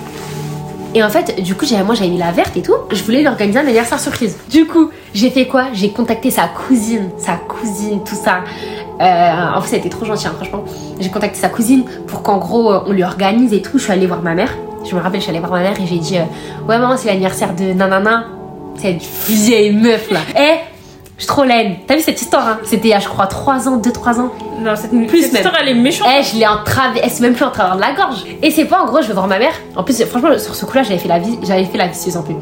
Et en fait, du coup, moi j'avais mis la verte et tout. Je voulais lui organiser un anniversaire surprise. Du coup, j'ai fait quoi? J'ai contacté sa cousine, sa cousine, tout ça. Euh, en fait, ça a trop gentil, hein, franchement. J'ai contacté sa cousine pour qu'en gros, euh, on lui organise et tout. Je suis allée voir ma mère. Je me rappelle, je suis allée voir ma mère et j'ai dit euh, Ouais, maman, c'est l'anniversaire de nanana. C'est une vieille meuf là. Eh, je suis trop laine. T'as vu cette histoire hein? C'était il y a, je crois, 3 ans, 2-3 ans. Non, cette, Plus cette même. histoire, elle est méchante. Eh, je l'ai en travers, elle s'est même plus en travers de la gorge. Et c'est pas en gros, je vais voir ma mère. En plus, franchement, sur ce coup-là, j'avais fait la vie, j'avais fait la vicieuse un peu.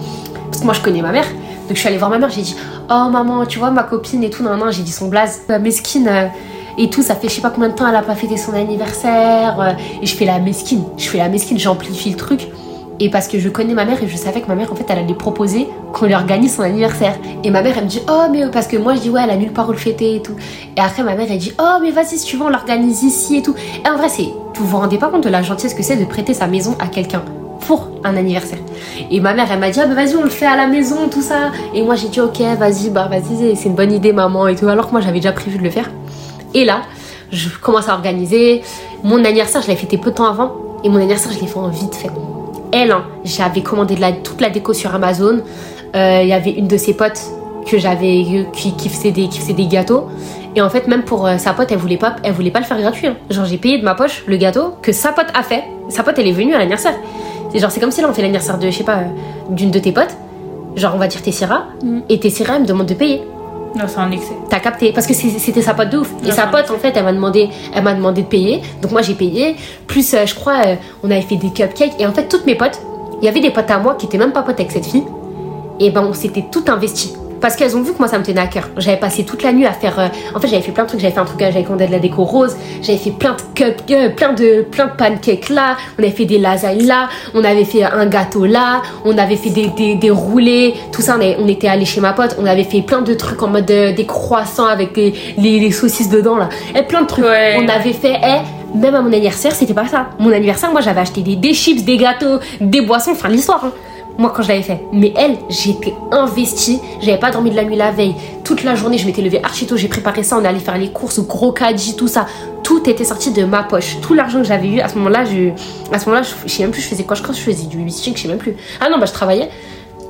Parce que moi, je connais ma mère. Donc, je suis allée voir ma mère, j'ai dit Oh maman, tu vois, ma copine et tout, non, non, j'ai dit son blaze. Mesquine euh, et tout, ça fait je sais pas combien de temps elle a pas fêté son anniversaire. euh, et je fais la mesquine. Je fais la mesquine, j'amplifie le truc. Et parce que je connais ma mère et je savais que ma mère, en fait, elle allait proposer qu'on lui organise son anniversaire. Et ma mère, elle me dit, oh, mais parce que moi, je dis, ouais, elle a nulle part où le fêter et tout. Et après, ma mère, elle dit, oh, mais vas-y, si tu veux, on l'organise ici et tout. Et en vrai, c'est, vous vous rendez pas compte de la gentillesse que c'est de prêter sa maison à quelqu'un pour un anniversaire. Et ma mère, elle m'a dit, ah, bah vas-y, on le fait à la maison, tout ça. Et moi, j'ai dit, ok, vas-y, bah vas-y, c'est une bonne idée, maman et tout. Alors que moi, j'avais déjà prévu de le faire. Et là, je commence à organiser. Mon anniversaire, je l'ai fêté peu de temps avant. Et mon anniversaire, je l'ai fait en vite fait. Elle, hein, j'avais commandé de la, toute la déco sur Amazon. Euh, Il y avait une de ses potes que j'avais qui, qui, faisait des, qui faisait des gâteaux. Et en fait, même pour euh, sa pote, elle voulait pas, elle voulait pas le faire gratuit. hein. Genre, j'ai payé de ma poche le gâteau que sa pote a fait. Sa pote, elle est venue à l'anniversaire. C'est genre, c'est comme si là, on fait l'anniversaire de, je sais pas, euh, d'une de tes potes. Genre, on va dire Tessira. Mm. Et Tessira, elle me demande de payer. Non, c'est un excès. T'as capté Parce que c'était sa pote de ouf. Et sa pote, en fait, elle m'a demandé, elle m'a demandé de payer. Donc moi, j'ai payé. Plus, euh, je crois, euh, on avait fait des cupcakes. Et en fait, toutes mes potes, il y avait des potes à moi qui étaient même pas potes avec cette fille. Et ben, on s'était tout investi. Parce qu'elles ont vu que moi, ça me tenait à cœur. J'avais passé toute la nuit à faire. euh, En fait, j'avais fait plein de trucs. J'avais fait un truc, euh, j'avais commandé de la déco rose. J'avais fait plein de cup, euh, plein de, plein de pancakes là. On avait fait des lasagnes là. On avait fait un gâteau là. On avait fait des, des, des roulés. Tout ça, on, avait- on était allé chez ma pote. On avait fait plein de trucs en mode euh, des croissants avec les, les, les saucisses dedans là. Et plein de trucs. Ouais. On avait fait. eh, même à mon anniversaire, c'était pas ça. Mon anniversaire, moi, j'avais acheté des, des chips, des gâteaux, des boissons. Enfin, l'histoire. hein moi quand je l'avais fait. Mais elle, j'étais investie, j'avais pas dormi de la nuit la veille. Toute la journée, je m'étais levée archi tôt, j'ai préparé ça, on allé faire les courses, gros caddie, tout ça. tout était sorti de ma poche. Tout l'argent que j'avais eu à ce moment-là, je, à ce moment-là, je, sais même plus, je faisais quoi. Je crois que je faisais du babysitting, je sais même plus. Ah non, bah je travaillais.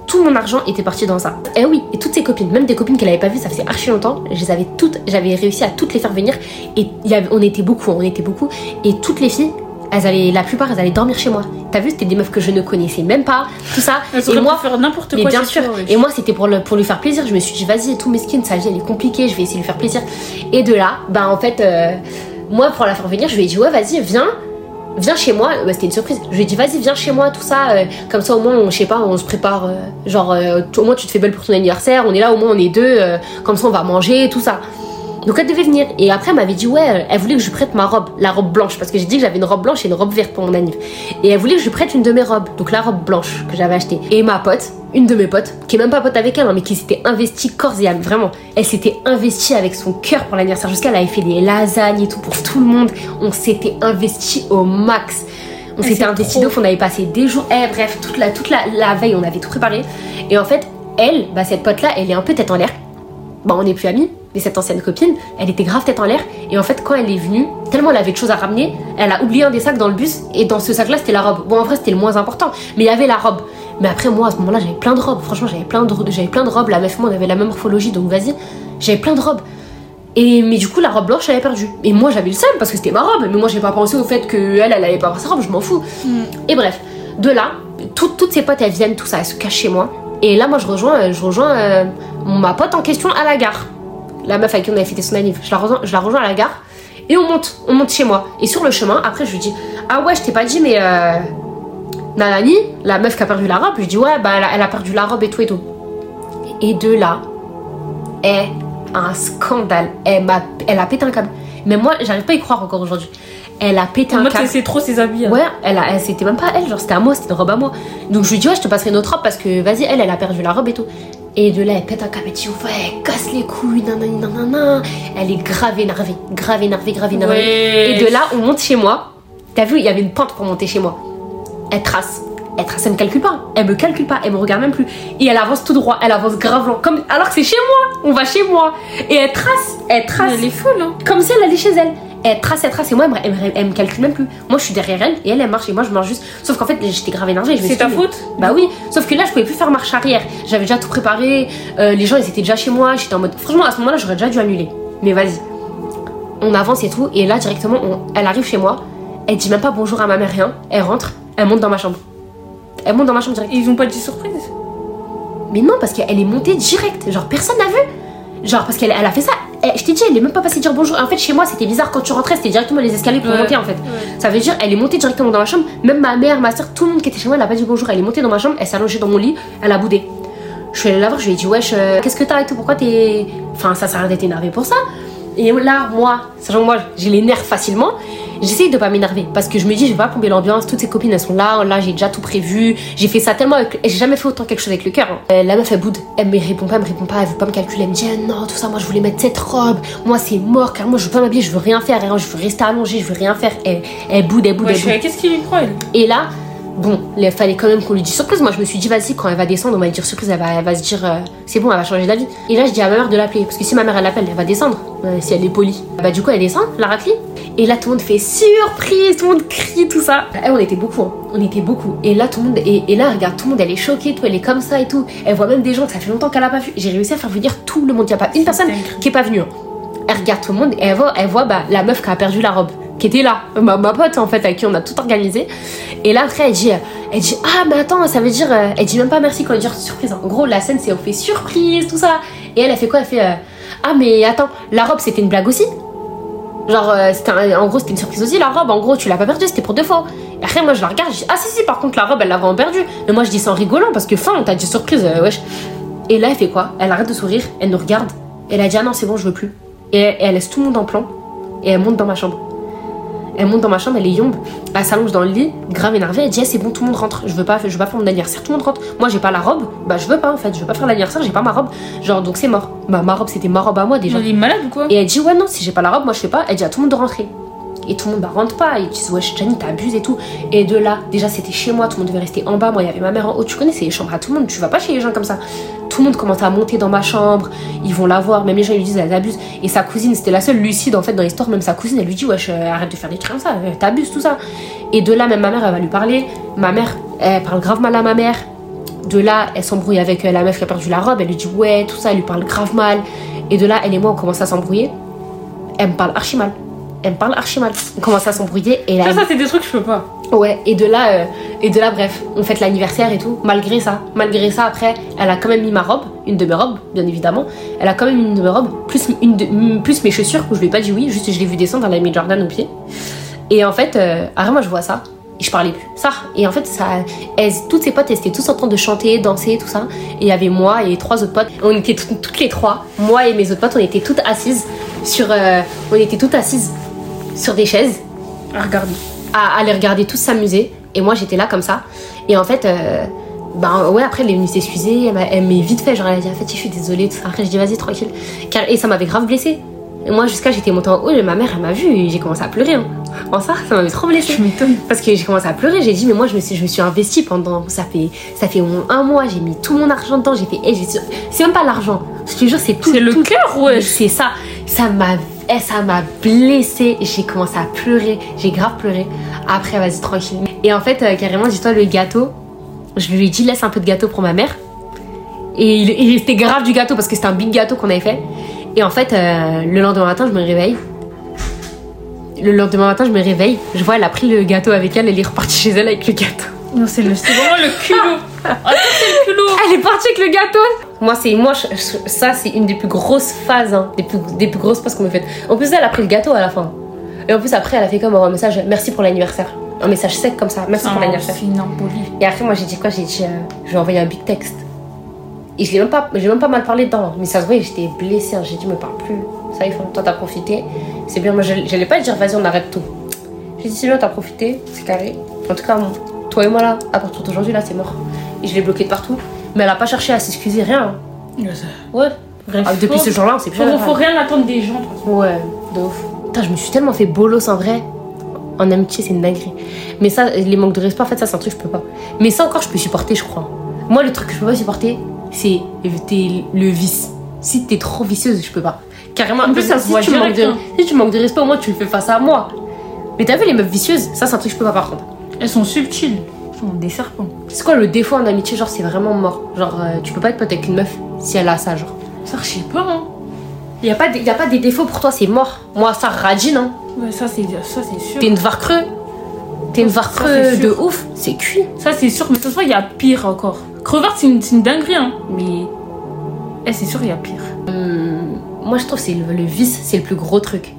Tout mon argent était parti dans ça. Et oui, et toutes ses copines, même des copines qu'elle avait pas vues, ça faisait archi longtemps, je les avais toutes, j'avais réussi à toutes les faire venir. Et on était beaucoup, on était beaucoup. Et toutes les filles, elles allaient, la plupart, elles allaient dormir chez moi. T'as vu, c'était des meufs que je ne connaissais même pas, tout ça. Elles et moi, faire n'importe mais quoi. bien sûr. Et moi, c'était pour, le- pour lui faire plaisir. Je me suis dit, vas-y, tout mesquine, sa vie, elle est compliquée, je vais essayer de lui faire plaisir. Et de là, bah en fait, euh, moi, pour la faire venir, je lui ai dit, ouais, vas-y, viens. Viens chez moi, Bah, c'était une surprise. Je lui ai dit, vas-y, viens chez moi, tout ça. euh, comme ça, au moins, on, je sais pas, on se prépare. euh, genre, au moins, tu te fais belle pour ton anniversaire. On est là, au moins, on est deux. comme ça, on va manger, tout ça. Donc elle devait venir. Et après, elle m'avait dit, ouais, euh, elle voulait que je lui prête ma robe, la robe blanche. Parce que j'ai dit que j'avais une robe blanche et une robe verte pour mon anniv. Et elle voulait que je lui prête une de mes robes. Donc la robe blanche que j'avais achetée. Et ma pote, une de mes potes, qui est même pas pote avec elle, hein, mais qui s'était investie corps et âme, vraiment. Elle s'était investie avec son cœur pour l'anniversaire. Jusqu'à elle avait fait des lasagnes et tout pour tout le monde. On s'était investi au max. On Ah, s'était investi d'ouf, on avait passé des jours. Eh, bref, toute la, toute la, la veille, on avait tout préparé. Et en fait, elle, bah, cette pote-là, elle est un peu tête en l'air. Bah, on n'est plus amis, mais cette ancienne copine, elle était grave tête en l'air. Et en fait, quand elle est venue, tellement elle avait de choses à ramener, elle a oublié un des sacs dans le bus. Et dans ce sac-là, c'était la robe. Bon, en vrai, c'était le moins important, mais il y avait la robe. Mais après, moi, à ce moment-là, j'avais plein de robes. Franchement, j'avais plein de, j'avais plein de robes. La meuf, moi, on avait la même morphologie, donc vas-y. J'avais plein de robes. Et mais du coup, la robe blanche, elle avait perdu. Et moi, j'avais le seum parce que c'était ma robe. Mais moi, j'ai pas pensé au fait que elle, elle allait pas avoir sa robe. Je m'en fous. Mm. Et bref, de là, tout- toutes ses potes, elles viennent, tout ça, elles se cachent chez moi. Et là, moi, je rejoins, euh, je rejoins euh, ma pote en question à la gare. La meuf avec qui on avait fêté son anniv. Je la rejoins, je la rejoins à la gare. Et on monte, on monte chez moi. Et sur le chemin, après, je lui dis Ah ouais, je t'ai pas dit, mais euh, Nanani, la meuf qui a perdu la robe, je lui dis Ouais, bah elle a, a perdu la robe et tout et tout. Et de là, est un scandale. Elle, m'a, elle a pété un câble. Mais moi, j'arrive pas à y croire encore aujourd'hui. Elle a pété En un câble. c'est- trop ses habits. hein. Ouais, elle, a, elle c'était même pas elle, genre c'était à moi, c'était une robe à moi. Donc je lui dis ouais, je te passerai une autre robe parce que vas-y, elle, elle a perdu la robe et tout. Et de là, elle pète un câble, elle dit ouais, casse les couilles, nanani, nanana. Elle est grave énervée, grave énervée, grave énervée. Ouais. Et de là, on monte chez moi. T'as vu, il y avait une pente pour monter chez moi. Elle trace. Elle trace, elle me calcule pas. Elle me calcule pas, elle me regarde même plus. Et elle avance tout droit, elle avance grave lent. Comme, alors que c'est chez moi, on va chez moi. Et elle trace, elle trace. Mais elle est folle, hein. Comme si elle allait chez elle. Elle trace, elle trace, et moi, elle me, elle calcule même plus. Moi, je suis derrière elle, et elle, elle marche, et moi, je marche juste. Sauf qu'en fait, j'étais grave énervée. je me C'est suis ta mais- faute Bah oui, sauf que là, je pouvais plus faire marche arrière. J'avais déjà tout préparé, euh, les gens, ils étaient déjà chez moi, j'étais en mode. Franchement, à ce moment-là, j'aurais déjà dû annuler. Mais vas-y. On avance et tout, et là, directement, on- elle arrive chez moi, elle dit même pas bonjour à ma mère, rien. Elle rentre, elle monte dans ma chambre. Elle monte dans ma chambre direct. Ils ont pas dit surprise? Mais non, parce qu'elle est montée direct. Genre, personne n'a vu. Genre, parce qu'elle elle a fait ça. Elle- je t'ai dit, elle est même pas passée dire bonjour. En fait, chez moi, c'était bizarre. Quand tu rentrais, c'était directement les escaliers pour Ouais. monter, en fait. Ça veut dire, elle est montée directement dans ma chambre. Même ma mère, ma soeur, tout le monde qui était chez moi, elle a pas dit bonjour. Elle est montée dans ma chambre, elle s'est allongée dans mon lit, elle a boudé. Je suis allée la voir, je lui ai dit, wesh, euh, qu'est-ce que t'as et tout Pourquoi t'es. Enfin, ça sert à rien d'être énervé pour ça. Et là, moi, sachant que moi, j'ai les nerfs facilement, j'essaye de pas m'énerver. Parce que je me dis, je vais pas plomber l'ambiance, toutes ses copines, elles sont là, là, j'ai déjà tout prévu. J'ai fait ça tellement avec. J'ai jamais fait autant quelque chose avec le cœur. hein. Euh, la meuf, elle boude, elle me répond pas, elle me répond pas, elle veut pas me calculer, elle me dit, ah non, tout ça, moi, je voulais mettre cette robe, moi, c'est mort, car moi, je veux pas m'habiller, je veux rien faire, hein, je veux rester allongée, je veux rien faire. Elle, elle boude, elle boude, Ouais, elle je boude. fais, Qu'est-ce qu'il lui croit, elle? Et là, bon, il fallait quand même qu'on lui dise surprise. Moi, je me suis dit, vas-y, quand elle va descendre, on va lui dire surprise, elle va, elle va se dire, euh, c'est bon, elle va changer d'avis. Et là, je dis à ma mère de l'appeler, parce que si ma mère, elle l'appelle, elle va descendre, euh, si elle est polie. Bah, du coup, elle descend, la raclie. Et là, tout le monde fait surprise, tout le monde crie, tout ça. Eh, on était beaucoup, hein. on était beaucoup. Et là, tout le monde, et, et là, regarde, tout le monde, elle est choquée, tout, elle est comme ça et tout. Elle voit même des gens que ça fait longtemps qu'elle a pas vu. J'ai réussi à faire venir tout le monde. Il n'y a pas une personne qui est pas venue. hein. Elle regarde tout le monde et elle voit, elle voit bah, la meuf qui a perdu la robe, qui était là, ma, ma pote en fait, avec qui on a tout organisé. Et là après elle dit, elle dit ah mais attends ça veut dire, euh, elle dit même pas merci quand elle dit surprise. En gros la scène c'est on fait surprise tout ça. Et elle elle fait quoi? Elle fait euh, ah mais attends la robe c'était une blague aussi? Genre euh, un- en gros c'était une surprise aussi la robe. En gros tu l'as pas perdue c'était pour deux fois. Et après moi je la regarde je dis ah si si par contre la robe elle l'a vraiment perdue. Mais moi je dis ça en rigolant parce que fin on t'a dit surprise euh, wesh. Et là elle fait quoi? Elle arrête de sourire, elle nous regarde. Elle a dit ah non c'est bon je veux plus. Et elle laisse tout le monde en plan et elle monte dans ma chambre. Elle monte dans ma chambre, elle est yombe, elle s'allonge dans le lit, grave énervée, elle dit Eh, c'est bon tout le monde rentre, je veux pas, je veux pas faire mon anniversaire, tout le monde rentre. Moi j'ai pas la robe, bah je veux pas en fait, je veux pas faire l'anniversaire, j'ai pas ma robe. Genre donc c'est mort. Bah ma robe c'était ma robe à moi déjà. Elle est malade ou quoi? Et elle dit ouais non si j'ai pas la robe moi je fais pas, elle dit à tout le monde de rentrer. Et tout le monde, bah rentre pas. Ils disent, ouais, Jenny, t'abuses et tout. Et de là, déjà, c'était chez moi, tout le monde devait rester en bas. Moi, il y avait ma mère en haut. Tu connais, c'est les chambres à tout le monde. Tu vas pas chez les gens comme ça. Tout le monde commence à monter dans ma chambre. Ils vont la voir. Même les gens, ils lui disent, elle abuse. Et sa cousine, c'était la seule lucide en fait dans l'histoire. Même sa cousine, elle lui dit, wesh, euh, arrête de faire des trucs comme ça. euh, T'abuses, tout ça. Et de là, même ma mère, elle va lui parler. Ma mère, elle parle grave mal à ma mère. De là, elle s'embrouille avec euh, la meuf qui a perdu la robe. Elle lui dit, ouais, tout ça. Elle lui parle grave mal. Et de là, elle et moi, on commence à s'embrouiller. Elle me parle archi mal. Elle me parle archi mal. On commence à s'embrouiller. Et là, Ça, ça c'est des trucs que je peux pas. Ouais, et de là, euh, et de là, bref, on fête l'anniversaire et tout. Malgré ça, malgré ça, après, elle a quand même mis ma robe, une de mes robes, bien évidemment. Elle a quand même mis une de mes robes, plus, une de- plus mes chaussures, où je lui ai pas dit oui, juste je l'ai vu descendre, elle a mis Jordan au pied. Et en fait, euh, après, moi je vois ça, et je parlais plus. Ça, et en fait, ça, elles, toutes ses potes, elles étaient tous en train de chanter, danser, tout ça. Et il y avait moi et trois autres potes. On était tout- toutes les trois, moi et mes autres potes, on était toutes assises sur, euh, on était toutes assises sur des chaises Ah, regarde. à, à les regarder tous s'amuser. Et moi, j'étais là comme ça. Et en fait, euh, ben ouais, après, elle est venue s'excuser. Elle m'a elle m'a vite fait, genre, elle a dit, en fait, je suis désolée. Tout ça. Après, je dis, vas-y, tranquille. Car, et ça m'avait grave blessée. Et moi, jusqu'à, j'étais montée en haut, et ma mère, elle m'a vue, et j'ai commencé à pleurer. Hein. En ça, ça m'avait trop blessée. Tu m'étonnes. Parce que j'ai commencé à pleurer, j'ai dit, mais moi, je me suis, je me suis investie pendant. Ça fait, ça fait au moins un mois, j'ai mis tout mon argent dedans. J'ai fait. j'ai- c'est même pas l'argent. Je te jure, c'est tout. C'est le cœur, ouais. C'est ça. Ça m'a eh, ça m'a blessée. J'ai commencé à pleurer. J'ai grave pleuré. Après, vas-y, tranquille. Et en fait, euh, carrément, dis-toi, le gâteau, je lui ai dit, laisse un peu de gâteau pour ma mère. Et il, il était grave du gâteau parce que c'était un big gâteau qu'on avait fait. Et en fait, euh, le lendemain matin, je me réveille. Le lendemain matin, je me réveille. Je vois, elle a pris le gâteau avec elle. Elle est repartie chez elle avec le gâteau. Non, c'est le... c'est vraiment le culot. Attends, c'est le culot. Elle est partie avec le gâteau. Moi, c'est moi, je- ça, c'est une des plus grosses phases, hein, des, plus, des plus grosses phases qu'on me fait. En plus, elle a pris le gâteau à la fin. Et en plus, après, elle a fait comme un message merci pour l'anniversaire. Un message sec comme ça, merci pour Ah, l'anniversaire. Et après, moi, j'ai dit quoi? J'ai dit, euh, je vais envoyer un big texte. Et je l'ai même pas, j'ai même pas mal parlé dedans. Mais ça se voyait, j'étais blessée. hein. J'ai dit, me parle plus. Ça y est, toi, t'as profité. C'est bien. Moi, je j'allais pas dire, vas-y, on arrête tout. J'ai dit, c'est bien, t'as profité. C'est carré. En tout cas, toi et moi, là, à partir d'aujourd'hui, là, c'est mort. Et je l'ai bloqué de partout. Mais elle a pas cherché à s'excuser, rien. hein. Ouais. Bref, Ah, depuis faut- ce jour-là, on s'est plus faut, jamais faut rien attendre des gens. Ouais, de ouf. Putain, je me suis tellement fait bolos en vrai. En amitié, c'est une dinguerie. Mais ça, les manques de respect, en fait, ça, c'est un truc que je peux pas. Mais ça encore, je peux supporter, je crois. Moi, le truc que je peux pas supporter, c'est t'es- le vice. Si t'es trop vicieuse, je peux pas. Carrément, En plus, ça se si voit tu, manques de, direct, hein. si tu manques de respect, au moins, tu le fais face à moi. Mais t'as vu les meufs vicieuses Ça, c'est un truc que je peux pas, par contre. Elles sont subtiles. Des serpents. C'est quoi le défaut en amitié Genre, c'est vraiment mort? Genre, euh, tu peux pas être pote avec une meuf si elle a ça, genre. Ça, je sais pas, hein. Y a pas, de- y a pas des défauts pour toi, c'est mort. Moi, ça radine, hein. Ouais, ça, c'est ça, c'est sûr. T'es une var creux. T'es une var Ça, creux c'est de ouf. C'est cuit. Ça, c'est sûr. Mais de toute façon, il y a pire encore. Crevard, c'est une, une dinguerie, hein. Mais. Eh, c'est sûr, il y a pire. Moi, je trouve que c'est le, le vice, c'est le plus gros truc.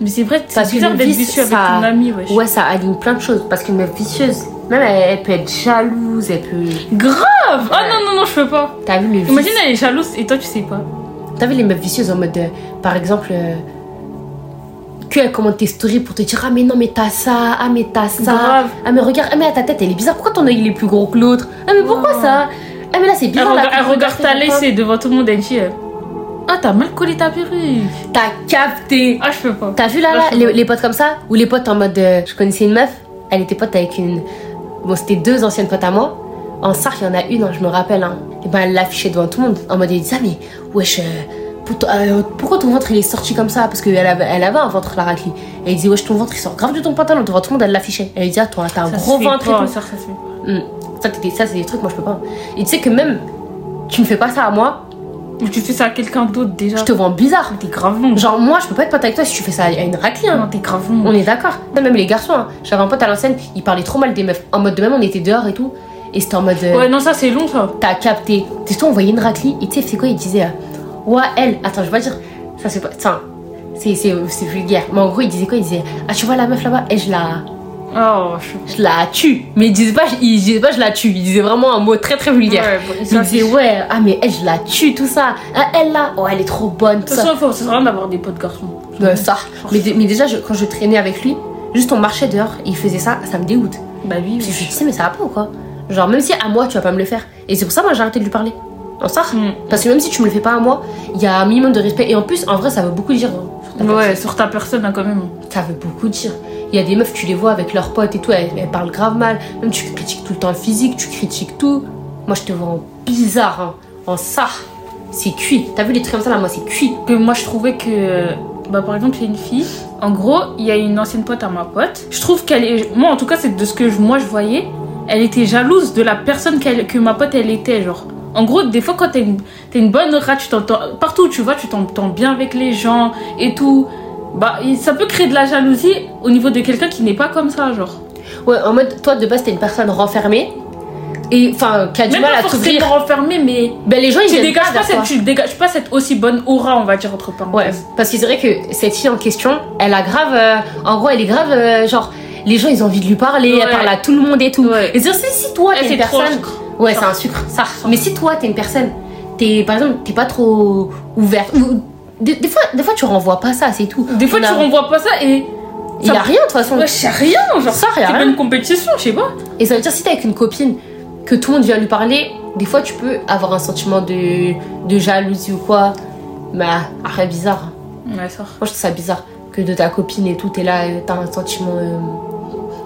Mais c'est vrai, c'est bizarre d'être vicieux avec ça- ton ami, wesh. Ouais, ça aligne plein de choses. Parce qu'une meuf vicieuse, même elle, elle peut être jalouse, elle peut. Grave Ah non, non, non, je peux pas. T'as vu le vice Imagine, elle est jalouse et toi, tu sais pas. T'as vu les meufs vicieuses en mode, euh, par exemple, euh, qu'elles commentent tes stories pour te dire Ah, mais non, mais t'as ça, ah, mais t'as ça. Grave. Ah, mais regarde, ah, mais ta tête elle est bizarre. Pourquoi ton œil il est plus gros que l'autre? Ah, mais pourquoi Oh. ça? Ah, mais là c'est Elle, bizarre. regarde- la elle regarde ta laisse devant tout le monde, elle dit euh, Ah, t'as mal collé ta perruque. T'as capté. Ah, je peux pas. T'as vu là, les, vois. les potes comme ça? Ou les potes en mode. euh, je connaissais une meuf, elle était pote avec une. Bon, c'était deux anciennes potes à moi. En Sark, il y en a une, hein, je me rappelle. Hein. Et ben, elle l'affichait devant tout le monde. En mode, elle disait, ah, mais wesh, euh, euh, pourquoi ton ventre il est sorti comme ça? Parce qu'elle avait, elle avait un ventre, la raclie. Et elle disait, wesh, ton ventre il sort grave de ton pantalon. Devant tout le monde, elle l'affichait. Elle disait, ah, toi, t'as un Ça gros ventre pas, et tout. Ça, ça. Ça, t'étais- ça, c'est des trucs, moi, je peux pas. Et tu sais que même, tu me fais pas ça à moi, Ou tu fais ça à quelqu'un d'autre déjà. je te vois bizarre. T'es grave long. Genre, moi, je peux pas être pote avec toi si tu fais ça à une raclie. Hein. Non, t'es grave long. On est d'accord. Même les garçons, hein. j'avais un pote à l'ancienne, il parlait trop mal des meufs. En mode de même, on était dehors et tout. Et c'était en mode. euh, Ouais, non, ça, c'est long, ça. T'as capté. C'est toi, on voyait une raclie. Et tu sais, c'est quoi Il disait. euh, ouais, elle. Attends, je vais pas dire. Ça, c'est pas. Tiens. C'est vulgaire. Mais en gros, il disait quoi Il disait. Ah, tu vois la meuf là-bas Et je la. Oh, je Je la tue. Mais il disait pas, il disait pas je la tue. Il disait vraiment un mot très très vulgaire. Ouais, bon, il disait ouais, ah mais elle je la tue tout ça. Ah elle là, oh elle est trop bonne De tout toute ça. façon, faut- ça sert à rien d'avoir des potes garçons. Ouais, ça. Mais, dé- mais déjà je- quand je traînais avec lui, juste on marchait dehors et il faisait ça, ça me dégoûte. Bah oui, je me disais mais ça va pas ou quoi? Genre même si à moi tu vas pas me le faire. Et c'est pour ça moi j'ai arrêté de lui parler. En ça. Mm. Parce que même si tu me le fais pas à moi, il y a un minimum de respect. Et en plus en vrai ça veut beaucoup dire hein, ta Ouais, personne. sur ta personne, hein, quand même. Ça veut beaucoup dire. Il y a des meufs, tu les vois avec leurs potes et tout, elles, elles parlent grave mal. Même tu critiques tout le temps le physique, tu critiques tout. Moi, je te vois en bizarre, hein. en ça. C'est cuit. T'as vu les trucs comme ça là, moi, c'est cuit. Que moi, je trouvais que. Bah, par exemple, il y a une fille. En gros, il y a une ancienne pote à ma pote. Je trouve qu'elle est. Moi, en tout cas, c'est de ce que je- moi je voyais. Elle était jalouse de la personne que ma pote elle était, genre. En gros, des fois, quand t'es une, une bonne rat, tu t'entends. Partout où tu vas, tu t'entends bien avec les gens et tout. Bah, ça peut créer de la jalousie au niveau de quelqu'un qui n'est pas comme ça, genre. Ouais, en mode, toi, de base, t'es une personne renfermée. Et enfin, qui a du Même mal pas à t'ouvrir. forcément renfermé, mais Ben, les gens, ils tu dégages pas cette, tu dégages pas cette aussi bonne aura, on va dire, entre Ouais, parenthèses. parce que c'est vrai que cette fille en question, elle a grave. euh, en gros, elle est grave. euh, genre, les gens, ils ont envie de lui parler, elle Ouais. parle à tout le monde et tout. Ouais. Et c'est si, toi, t'es une personne. Ouais, c'est un sucre, ça. Mais si toi, t'es une personne, t'es, par exemple, t'es pas trop ouverte. ou- Des, des fois, des fois, tu renvoies pas ça, c'est tout. Des fois, On tu a- renvoies pas ça et. Il y a rien de toute façon. Ouais, sais rien, genre. Ça, a C'est pas rien. une compétition, je sais pas. Et ça veut dire, si t'es avec une copine, que tout le monde vient lui parler, des fois, tu peux avoir un sentiment de, de jalousie ou quoi. Mais après, bizarre. Ouais, ça. Moi, je trouve ça bizarre que de ta copine et tout, t'es là, euh, t'as un sentiment. euh,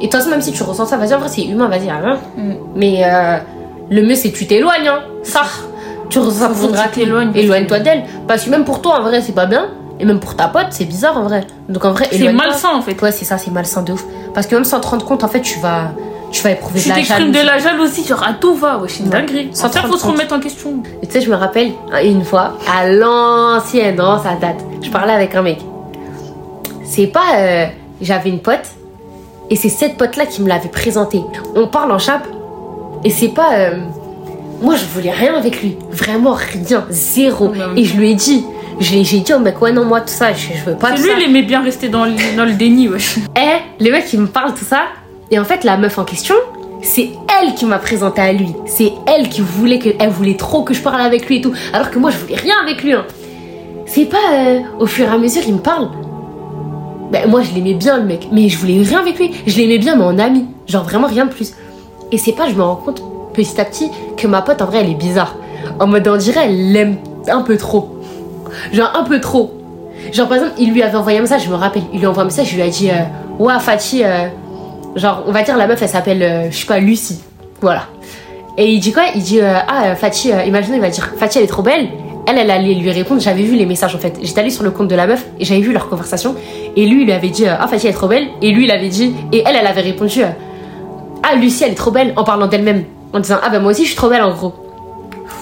Et de toute façon, même si tu ressens ça, vas-y, en vrai, c'est humain, vas-y, hein. Mm. Mais euh, le mieux, c'est que tu t'éloignes, hein. Ça. Tu ressens ça tu raclée. t'éloignes. Éloigne-toi d'elle. Parce que même pour toi, en vrai, c'est pas bien. Et même pour ta pote, c'est bizarre, en vrai. Donc, en vrai, C'est malsain en fait. Ouais, c'est ça, c'est malsain de ouf. Parce que même sans te rendre compte, en fait, tu vas, tu vas éprouver Tu de la t'exprimes de jalousie. la jalousie, genre à tout va, ouais, c'est une dinguerie. Sans te faut se remettre en question. Et tu sais, je me rappelle une fois, à l'ancienne, non, ça date. Je parlais avec un mec. C'est pas. euh, J'avais une pote, et c'est cette pote-là qui me l'avait présenté. On parle en chape, et c'est pas. euh, moi, je voulais rien avec lui. Vraiment rien. Zéro. Ouais. Et je lui ai dit. J'ai dit au mec, ouais, non, moi, tout ça, je, je veux pas C'est lui, ça. il aimait bien rester dans le, dans le déni, wesh. Eh, le mec, il me parle tout ça. Et en fait, la meuf en question, c'est elle qui m'a présenté à lui. C'est elle qui voulait que, elle voulait trop que je parle avec lui et tout. Alors que moi, je voulais rien avec lui. hein. C'est pas euh, au fur et à mesure, il me parle. Ben, moi, je l'aimais bien, le mec. Mais je voulais rien avec lui. Je l'aimais bien, mais en ami. Genre vraiment rien de plus. Et c'est pas, je me rends compte petit à petit que ma pote, en vrai, elle est bizarre. En mode, on dirait, elle l'aime un peu trop. Genre un peu trop. Genre par exemple, il lui avait envoyé un message, je me rappelle, il lui a envoyé un message, je lui ai dit euh, Ouais, Fatih, euh, genre, on va dire la meuf, elle s'appelle, euh, je sais pas, Lucie. Voilà. Et il dit quoi? Il dit euh, Ah, Fatih, imaginez, il va dire Fatih, elle est trop belle. Elle, elle allait lui répondre, j'avais vu les messages en fait. J'étais allée sur le compte de la meuf et j'avais vu leur conversation. Et lui, il lui avait dit Ah, Fatih, elle est trop belle. Et lui, il avait dit, et elle, elle avait répondu Ah, Lucie, elle est trop belle en parlant d'elle-même. En disant Ah, ben moi aussi, je suis trop belle en gros.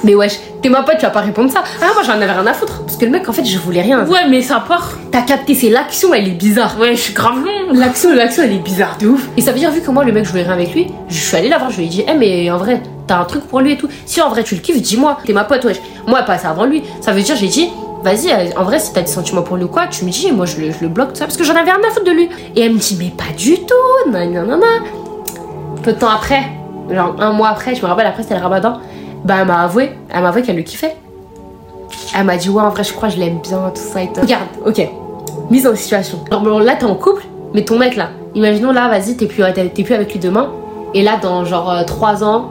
Mais wesh, t'es ma pote, tu vas pas répondre ça. Ah, moi j'en avais rien à foutre. Parce que le mec, en fait, je voulais rien. Ouais, mais ça part. T'as capté, c'est l'action, elle est bizarre. Ouais, je suis grave long. L'action, l'action, elle est bizarre de ouf. Et ça veut dire, vu que moi, le mec, je voulais rien avec lui, je suis allée la voir, je lui ai dit, eh, mais en vrai, t'as un truc pour lui et tout. Si en vrai tu le kiffes, dis-moi, t'es ma pote, wesh. Moi, elle passait avant lui. Ça veut dire, j'ai dit, vas-y, euh, en vrai, si t'as des sentiments pour lui ou quoi, tu me dis, moi, je le, je le bloque, tout ça, parce que j'en avais rien à foutre de lui. Et elle me dit, mais pas du tout, nan, nan, nan, nan. Peu de temps après, genre un mois après, je me rappelle, après, c'était le ramadan, bah, elle m'a avoué, elle m'a avoué qu'elle le kiffait. Elle m'a dit, ouais, en vrai, je crois, que je l'aime bien, tout ça et tout. Regarde, ok, mise en situation. Alors, bon, là, t'es en couple, mais ton mec là, imaginons là, vas-y, t'es plus, t'es plus avec lui demain, et là, dans genre 3 ans,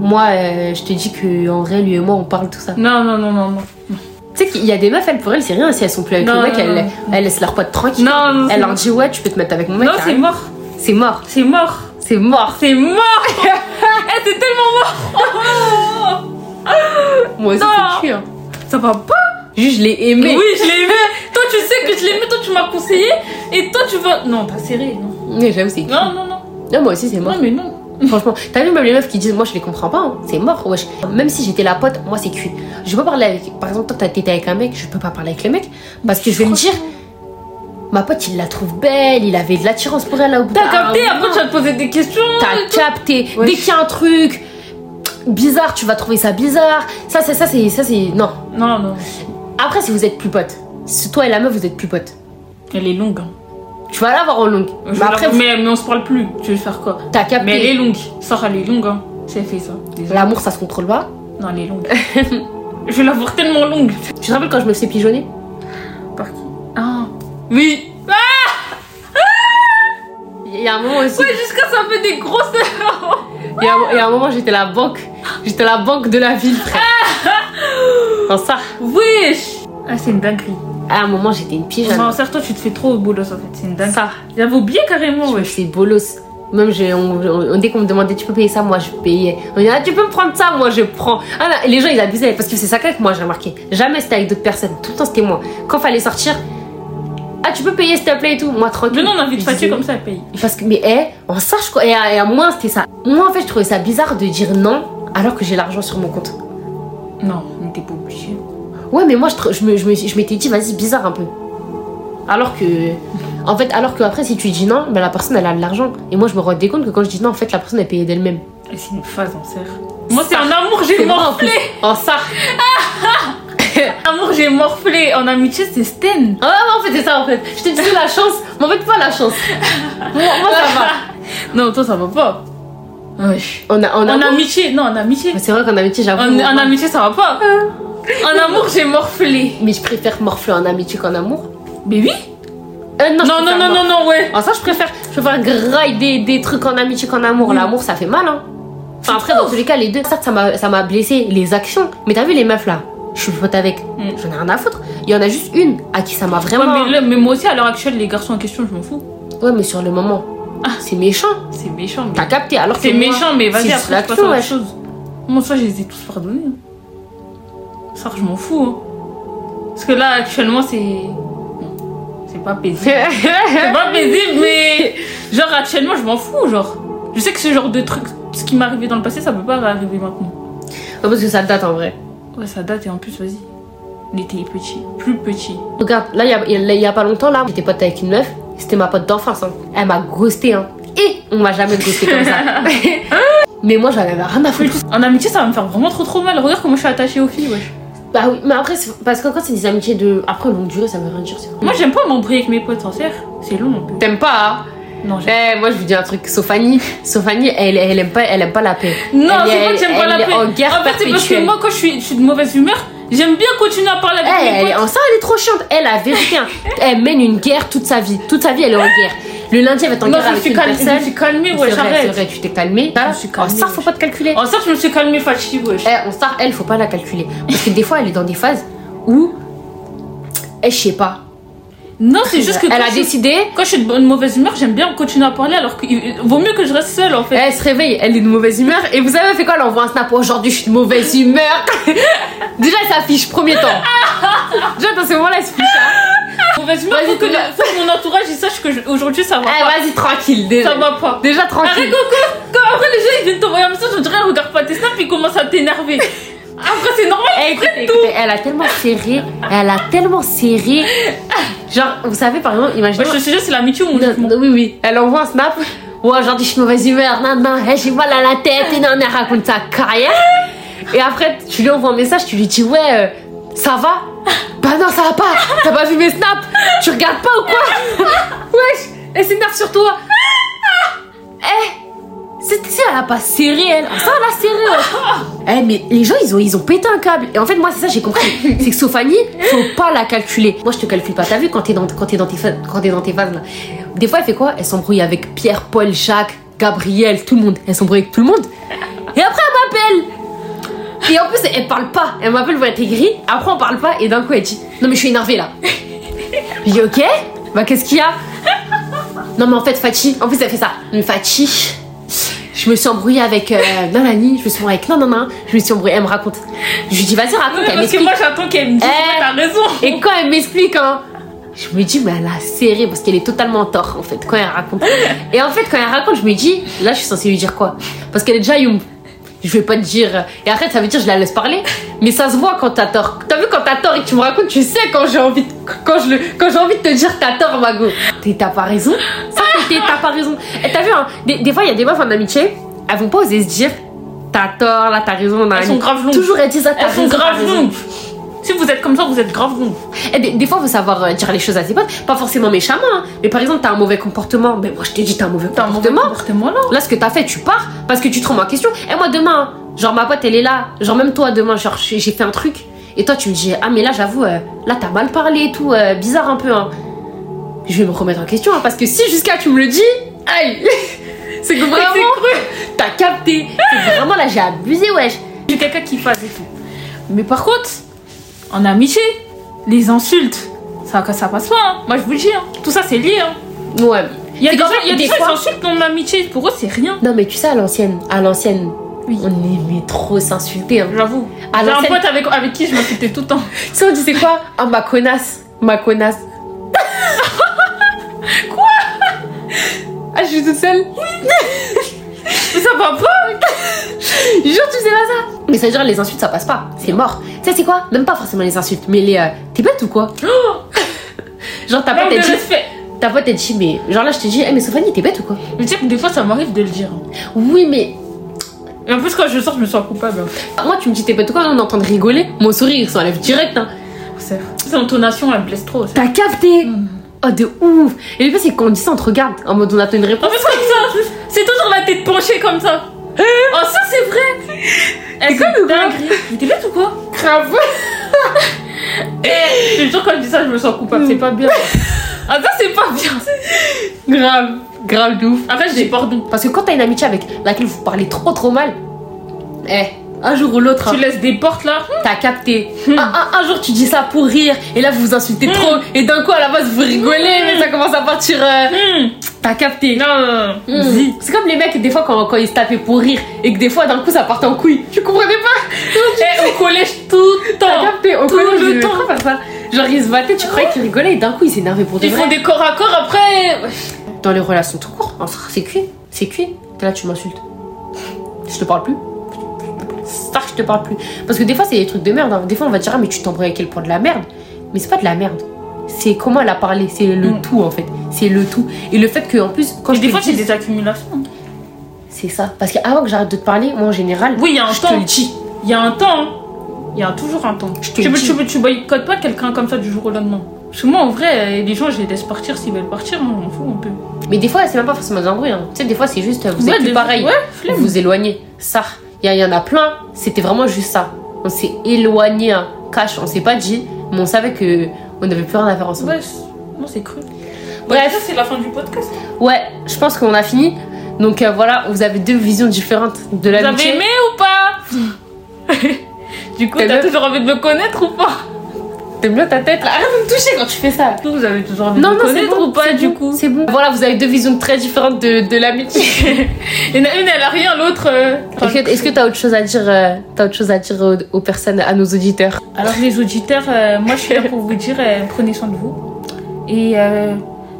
moi, euh, je te dis que en vrai, lui et moi, on parle tout ça. Non, non, non, non, non. Tu sais qu'il y a des meufs, elles, pour elles, c'est rien si elles sont plus avec Non, le mec, elles, elles laissent leur pote tranquille. Non, non, c'est leur disent, ouais, tu peux te mettre avec mon mec. Non, c'est mort. C'est mort. C'est mort. C'est mort. C'est mort. Eh, c'est tellement mort. Moi aussi, c'est cuit. Hein. Ça va pas. Juste, je l'ai aimé. Oui, je l'ai aimé. Toi, tu sais que je l'ai aimé. Toi, tu m'as conseillé. Et toi, tu vas. Non, pas serré. Non, Mais j'avoue, c'est non, non. non. Non, moi aussi, c'est mort. Non, mais non. Franchement, t'as vu même les meufs qui disent moi je les comprends pas, hein. c'est mort, wesh. Même si j'étais la pote, moi c'est cuit. Je peux parler avec, par exemple, toi t'as- t'étais avec un mec, je peux pas parler avec le mec parce que je vais me dire, ma pote il la trouve belle, il avait de l'attirance pour elle là au bout T'as capté. Après, tu vas te poser des questions. T'as capté. Dès qu'il y a un truc bizarre, tu vas trouver ça bizarre. Ça, c'est ça, c'est ça, c'est non. Non, non. Après, si vous êtes plus potes, si toi et la meuf vous êtes plus potes, Elle est longue. hein. tu vas l'avoir en longue. Mais après, la- mais, mais on se parle plus. Tu veux faire quoi? T'as capté. Mais elle est longue. Sors, elle est longue. Hein. C'est fait ça. L'amour, ça se contrôle pas. Non, elle est longue. je vais la voir tellement longue. Tu te rappelles quand je me suis pigeonner? Par qui? Ah. Oui. Il y a un moment aussi. Ouais, jusqu'à ça fait des grosses. Il y, a, il y a un moment, j'étais la banque. J'étais la banque de la ville, frère. Dans ça. Wesh. Ah, c'est une dinguerie. À un moment, j'étais une pigeonne. Non, certes, toi, tu te fais trop au bolos en fait. C'est une dingue. Ça, J'avais oublié carrément, ouais. fais bolos. Même on- dès qu'on me demandait tu peux payer ça, moi je payais. On dit ah, tu peux me prendre ça, moi je prends. Ah, là, les gens ils abusaient parce que c'est ça que moi j'ai remarqué. Jamais c'était avec d'autres personnes, tout le temps c'était moi. Quand fallait sortir, ah tu peux payer s'il te plaît et tout, moi tranquille. Mais non, on a envie de Je fâcher disais- comme ça, elle paye. Parce que, mais eh, on sache quoi. Et à, et à moi c'était ça. Moi en fait je trouvais ça bizarre de dire non alors que j'ai l'argent sur mon compte. Non, mais t'es pas obligé. Ouais, mais moi, je, me- je me- je m'étais dit, vas-y, bizarre un peu. Alors que. En fait, alors que après, si tu dis non, ben, la personne, elle a de l'argent. Et moi, je me rendais compte que quand je dis non, en fait, la personne, elle payait d'elle-même. Et c'est une phase en serre. Moi, c'est en amour, j'ai morflé. En ça. Amour, j'ai morflé. En amitié, c'est Sten. Ah, ouais, en fait, c'est ça, en fait. Je te disais la chance. Mais en fait, pas la chance. moi, moi, ça va. Non, toi, ça va pas. Wesh. On a, on a En amitié, non, en amitié. C'est vrai qu'en amitié, j'avoue. En, amitié, ça va pas. En amour, j'ai morflé. Mais je préfère morfler en amitié qu'en amour. Mais oui. Euh, non, Non, non, non, non, non, ouais. Ah, ça, je préfère. Je préfère grailler des, des trucs en amitié qu'en amour. Oui. L'amour, ça fait mal, hein. Enfin, après, dans tous les cas, les deux, m'a ça m'a blessé. Les actions. Mais t'as vu les meufs là? Je suis pote avec. Mm. J'en ai rien à foutre. Il y en a juste une à qui ça m'a Ouais, vraiment. mais, là, mais moi aussi, à l'heure actuelle, les garçons en question, je m'en fous. Ouais, mais sur le moment. Ah. C'est méchant. C'est méchant. mais- T'as capté. Alors que C'est méchant, mais vas-y, après, je passe à ouais. chose. Moi, ça, je les ai tous pardonnés. hein. Ça, je m'en fous. hein. Parce que là, actuellement, c'est. C'est pas paisible. C'est pas paisible, mais. Genre, actuellement, je m'en fous. Genre, je sais que ce genre de truc, ce qui m'est arrivé dans le passé, ça peut pas arriver maintenant. Ouais, parce que ça date en vrai. Ouais, ça date et en plus, vas-y. Il était petit, plus petit. Regarde, là, il y y a- il y a pas longtemps, là, j'étais pote avec une meuf. C'était ma pote d'enfance. hein. Elle m'a ghosté, hein. Et on m'a jamais ghosté comme ça. mais moi, j'en avais rien à foutre. En amitié, ça va me faire vraiment trop trop mal. Regarde comment je suis attachée aux filles, wesh. Bah oui, mais après, parce que quand c'est des amitiés de. Après, longue durée, ça veut rien dire. Moi, j'aime pas m'embrouiller avec mes potes sincères. C'est long. T'aimes pas, hein Non. Eh, moi je vous dis un truc, Sophanie, Sophanie, elle, elle aime pas, elle aime pas la paix. Non, c'est est- pas que j'aime pas la paix. en guerre en fait, c'est parce que moi, quand je suis, je suis de mauvaise humeur, j'aime bien continuer à parler avec Eh, mes elle potes. en ça, elle est trop chiante. Elle, la vérité, elle mène une guerre toute sa vie. Toute sa vie, elle est en guerre. Le lundi, elle va être en Non, guerre je avec suis une calmée, je me personne. suis calmée, ouais, vrai, c'est j'arrête. vrai, tu t'es calmée. Je me suis En calmée, ça, ouais. faut pas te calculer. En ça, je me suis calmée, fatiguée, wesh. Eh, en ça, elle, faut pas la calculer. Parce que des fois, elle est dans des phases où. Eh, je sais pas. Non, c'est juste que Elle quand, a je, décidé. quand je suis de bonne mauvaise humeur, j'aime bien continuer à parler alors qu'il vaut mieux que je reste seule en fait. Elle se réveille, elle est de mauvaise humeur. Et vous savez, fait quoi Elle envoie un snap. Aujourd'hui, je suis de mauvaise humeur? Déjà, elle s'affiche, premier temps. Déjà, dans ce moment-là, elle se fiche. hein. Mauvaise humeur, faut que, faut que mon entourage il sache que je- aujourd'hui ça va Eh, pas. vas-y, tranquille. Déjà, Ça va pas. déjà Arrête, tranquille. Coco, quand après les gens ils viennent t'envoyer un message, on dirait regarde pas tes snaps, ils commencent à t'énerver. Après, c'est normal. Eh, écoutez, écoutez, elle a tellement serré, elle a tellement serré. Genre, vous savez, par exemple, imaginez. Moi, je te jure, c'est l'amitié ou mon oui, oui, elle envoie un snap. Ouais, aujourd'hui, je suis mauvaise humeur. Non, non, eh, j'ai mal à la tête. Et non, elle raconte sa carrière. Et après, tu lui envoies un message, tu lui dis, ouais, euh, ça va? Bah non, ça va pas. T'as pas vu mes snaps? Tu regardes pas ou quoi? Wesh, elle s'énerve sur toi. Eh, c'est si elle a pas serré, elle. Ça, elle a serré, ouais. Eh, mais les gens, ils ont, ils ont pété un câble. Et en fait, moi, c'est ça, j'ai compris. C'est que Sophanie, faut pas la calculer. Moi, je te calcule pas. T'as vu quand t'es dans, quand t'es dans tes quand t'es dans tes phases, là. Des fois, elle fait quoi? Elle s'embrouille avec Pierre, Paul, Jacques, Gabriel, tout le monde. Elle s'embrouille avec tout le monde. Et après, elle m'appelle. Et en plus, elle parle pas. Elle m'appelle pour être aigrie. Après, on parle pas. Et d'un coup, elle dit Non, mais je suis énervée là. Je dis Ok. Bah, qu'est-ce qu'il y a? Non, mais en fait, Fatih. En plus, elle fait ça. Fatih. Je me suis embrouillée avec euh, Nanani, je me suis embrouillée avec non, non, non, je me suis embrouillée, elle me raconte. Je lui dis, vas-y, raconte, Ouais, elle parce que moi, j'attends qu'elle me dise, Eh. t'as raison. Et quand elle m'explique, hein, je me dis, mais elle a serré parce qu'elle est totalement en tort, en fait, quand elle raconte. Et en fait, quand elle raconte, je me dis, là, je suis censée lui dire quoi? Parce qu'elle est déjà young. Je vais pas te dire. Et après, ça veut dire, je la laisse parler. Mais ça se voit quand t'as tort. T'as vu quand t'as tort et que tu me racontes, tu sais quand j'ai envie de, quand je quand j'ai envie de te dire t'as tort, Mago. T'as pas raison. Ça, t'es- t'as pas raison. Et t'as vu, hein, des, des fois, il y a des meufs en amitié, elles vont pas oser se dire, t'as tort, là, t'as raison, Elles sont grave longues. Toujours elles disent ça, t'as Elles sont raison, grave longues. Si vous êtes comme ça, vous êtes grave longues. Et des, des fois, faut savoir euh, dire les choses à ses potes, pas forcément méchamment, hein. mais par exemple, t'as un mauvais comportement, mais moi je te dis, t'as un mauvais T'as un mauvais comportement. comportement là. Là, ce que t'as fait, tu pars parce que tu te remets en question. Et moi, demain, genre ma pote, elle est là, genre même toi, demain, genre j'ai j'ai fait un truc, et toi, tu me dis, ah, mais là, j'avoue, euh, là, t'as mal parlé et tout, euh, bizarre un peu, hein. Je vais me remettre en question, hein, parce que si jusqu'à tu me le dis, aïe, c'est que vraiment, t'as capté. C'est vraiment là, j'ai abusé, wesh. J'ai quelqu'un qui fasse et tout. Mais par contre, en amitié, les insultes, ça, ça passe pas. hein. Moi, je vous le dis. hein. Tout ça, c'est lié. hein. Ouais. Il y a des gens, il y a des gens, fois- dans l'amitié. Pour eux, c'est rien. Non, mais tu sais, à l'ancienne, à l'ancienne, Oui. on aimait trop s'insulter. Hein. J'avoue. J'ai un pote avec, avec qui je m'insultais tout le temps. Tu sais, on disait quoi? Ah, ma connasse. Ma connasse. Quoi? Ah, je suis toute seule. Mais ça va pas. Jure, tu sais pas ça. Mais ça veut dire, les insultes, ça passe pas. C'est mort. Tu sais, c'est quoi? Même pas forcément les insultes, mais les. euh, T'es bête ou quoi? Genre, ta pote, elle dit. Ta pote, elle dit, mais. Genre là, je te dis, Eh, mais Sophanie, t'es bête ou quoi? Mais tu sais que des fois, ça m'arrive de le dire. Oui, mais. Et en plus, quand je sors, je me sens coupable. Moi, tu me dis, t'es bête ou quoi? On est en train de rigoler. Mon sourire, il s'enlève direct. Hein. C'est Ces intonations, elles me blessent trop. T'as capté Oh, de ouf Et le pire, c'est que quand on dit ça, on te regarde. En mode, on attend une En réponse. plus, comme ça, c'est toujours la tête penchée comme ça. Oh, ça, c'est vrai. Eh, quoi, c'est le gars dingue. Mais t'es bête ou quoi Grave. Eh, je te quand je dis ça, je me sens coupable. C'est pas bien. Ah, ça, c'est pas bien. Grave. Grave de ouf. Après, dis pardon. Parce que quand t'as une amitié avec laquelle vous parlez trop trop mal, eh, un jour ou l'autre, Tu hein, laisses des portes là. t'as capté. Un, un- un jour tu dis ça pour rire, et là vous vous insultez trop, et d'un coup à la base vous rigolez, mais ça commence à partir. euh, Hmm. T'as capté. Non. C'est comme les mecs, des fois quand, quand ils se tapaient pour rire, et que des fois d'un coup ça partait en couille. Tu comprenais pas? Eh, au collège, tout le T'as temps. capté Au tout collège, le temps. faire ça? Genre ils se battaient, tu croyais qu'ils rigolaient, et d'un coup ils s'énervaient pour de Ils vrai. font des corps à corps après. Dans les relations tout court, c'est cuit. C'est cuit. T'es là, tu m'insultes. Je te parle plus. Ça, je te parle plus. Parce que des fois, c'est des trucs de merde. hein. Des fois, on va dire, ah, mais tu t'embrouilles avec quel point de la merde. Mais c'est pas de la merde. C'est comment elle a parlé. C'est le Mm. tout, en fait. C'est le tout. Et le fait que, en plus, quand je des te fois, c'est des accumulations. c'est ça. Parce qu'avant que j'arrête de te parler, moi, en général, Oui, il y a un je te temps. le dis. Il y a un temps. hein. Il y a toujours un temps. Je te Tu, veux- tu, veux- tu boycottes pas quelqu'un comme ça du jour au lendemain. Parce que moi, en vrai, euh, les gens, je les laisse partir s'ils veulent partir. Moi, je m'en fous un peu. Mais des fois, c'est même pas forcément des embrouilles. hein. Tu sais, des fois, c'est juste, vous Ouais, êtes des- pareil. Ouais, Vous vous éloignez. Ça, il y, en a plein. C'était vraiment juste ça. On s'est éloigné, hein. cash. On s'est pas dit, mais on savait que on n'avait plus rien à faire ensemble. Ouais, non, c'est cru. Bref. ça, c'est la fin du podcast. Ouais, je pense qu'on a fini. Donc euh, voilà, vous avez deux visions différentes de Vous avez aimé ou pas? Du coup, T'as toujours envie de me connaître ou pas? T'aimes bien ta tête là Arrête de me toucher quand tu fais ça. Vous avez toujours envie Non, de non, c'est connaître bon, ou pas du bon, coup C'est bon. Voilà, vous avez deux visions très différentes de, de l'amitié. Il y en a une, elle a rien, l'autre. euh, Est-ce que- Est-ce que t'as autre chose à dire, euh, t'as autre chose à dire aux, aux personnes, à nos auditeurs Alors les auditeurs, euh, moi je suis là pour vous dire, euh, prenez soin de vous. Et euh,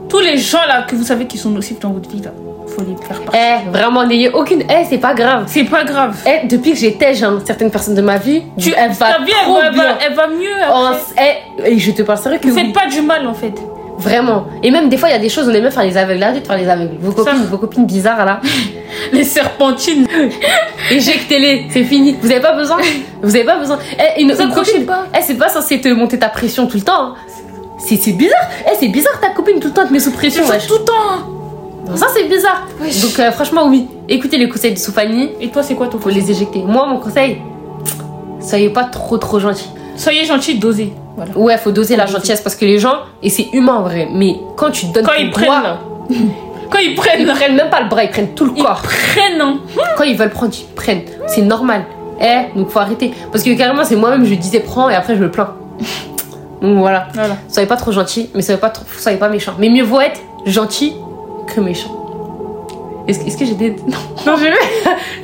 tous les gens là que vous savez qui sont nocifs dans votre vie, là, faut les faire partir. Eh, vraiment, n'ayez aucune. Eh, c'est pas grave. C'est pas grave. Eh, depuis que j'étais jeune, certaines personnes de ma vie, Tu, elle va elle trop elle bien. va- elle va mieux Oh, après. eh, et je te parle sérieux que Vous oui. faites pas du mal en fait. Vraiment. Et même des fois, il y a des choses, on aime bien faire les aveugles. Arrêtez de faire les aveugles. Vos Ça. copines, vos copines bizarres là. Les serpentines. Éjectez-les, c'est fini. Vous avez pas besoin. Vous avez pas besoin. Eh, une, Vous une copine, pas. eh, c'est pas censé te monter ta pression tout le temps. hein. C'est bizarre. Eh, c'est bizarre ta copine tout le temps te met sous pression. wesh. tout le temps. Ça c'est bizarre. Wesh. Donc euh, franchement oui. Écoutez les conseils de Soufani. Et toi, c'est quoi ton Faut les éjecter. Moi mon conseil, soyez pas trop trop gentil. Soyez gentil, dosez. Voilà. Ouais, faut doser la gentillesse parce que les gens et c'est humain en vrai. Mais quand tu donnes Quand ton ils prennent. Quand ils prennent, ils prennent même pas le bras, ils prennent tout le Ils corps. prennent. hein. Quand ils veulent prendre, ils prennent. C'est normal. Eh, donc faut arrêter. Parce que carrément, c'est moi-même, je disais prends et après je me plains. Donc voilà. Voilà. Soyez pas trop gentil, mais soyez pas, trop, soyez pas méchant. Mais mieux vaut être gentil que méchant. Est-ce que j'ai des. Non, non vais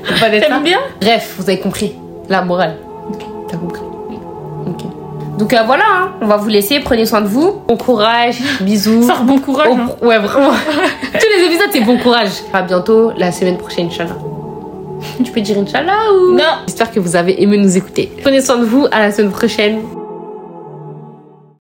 Faut pas d'être bien Bref, vous avez compris. La morale. T'as compris Ok. Donc euh, voilà, hein. on va vous laisser. Prenez soin de vous. Bon courage. Bisous. Ça bon courage. Hein. ouais, vraiment. Tous les épisodes, c'est bon courage. À bientôt la semaine prochaine, Inch'Allah. Tu peux dire Inch'Allah ou Non. J'espère que vous avez aimé nous écouter. Prenez soin de vous. À la semaine prochaine.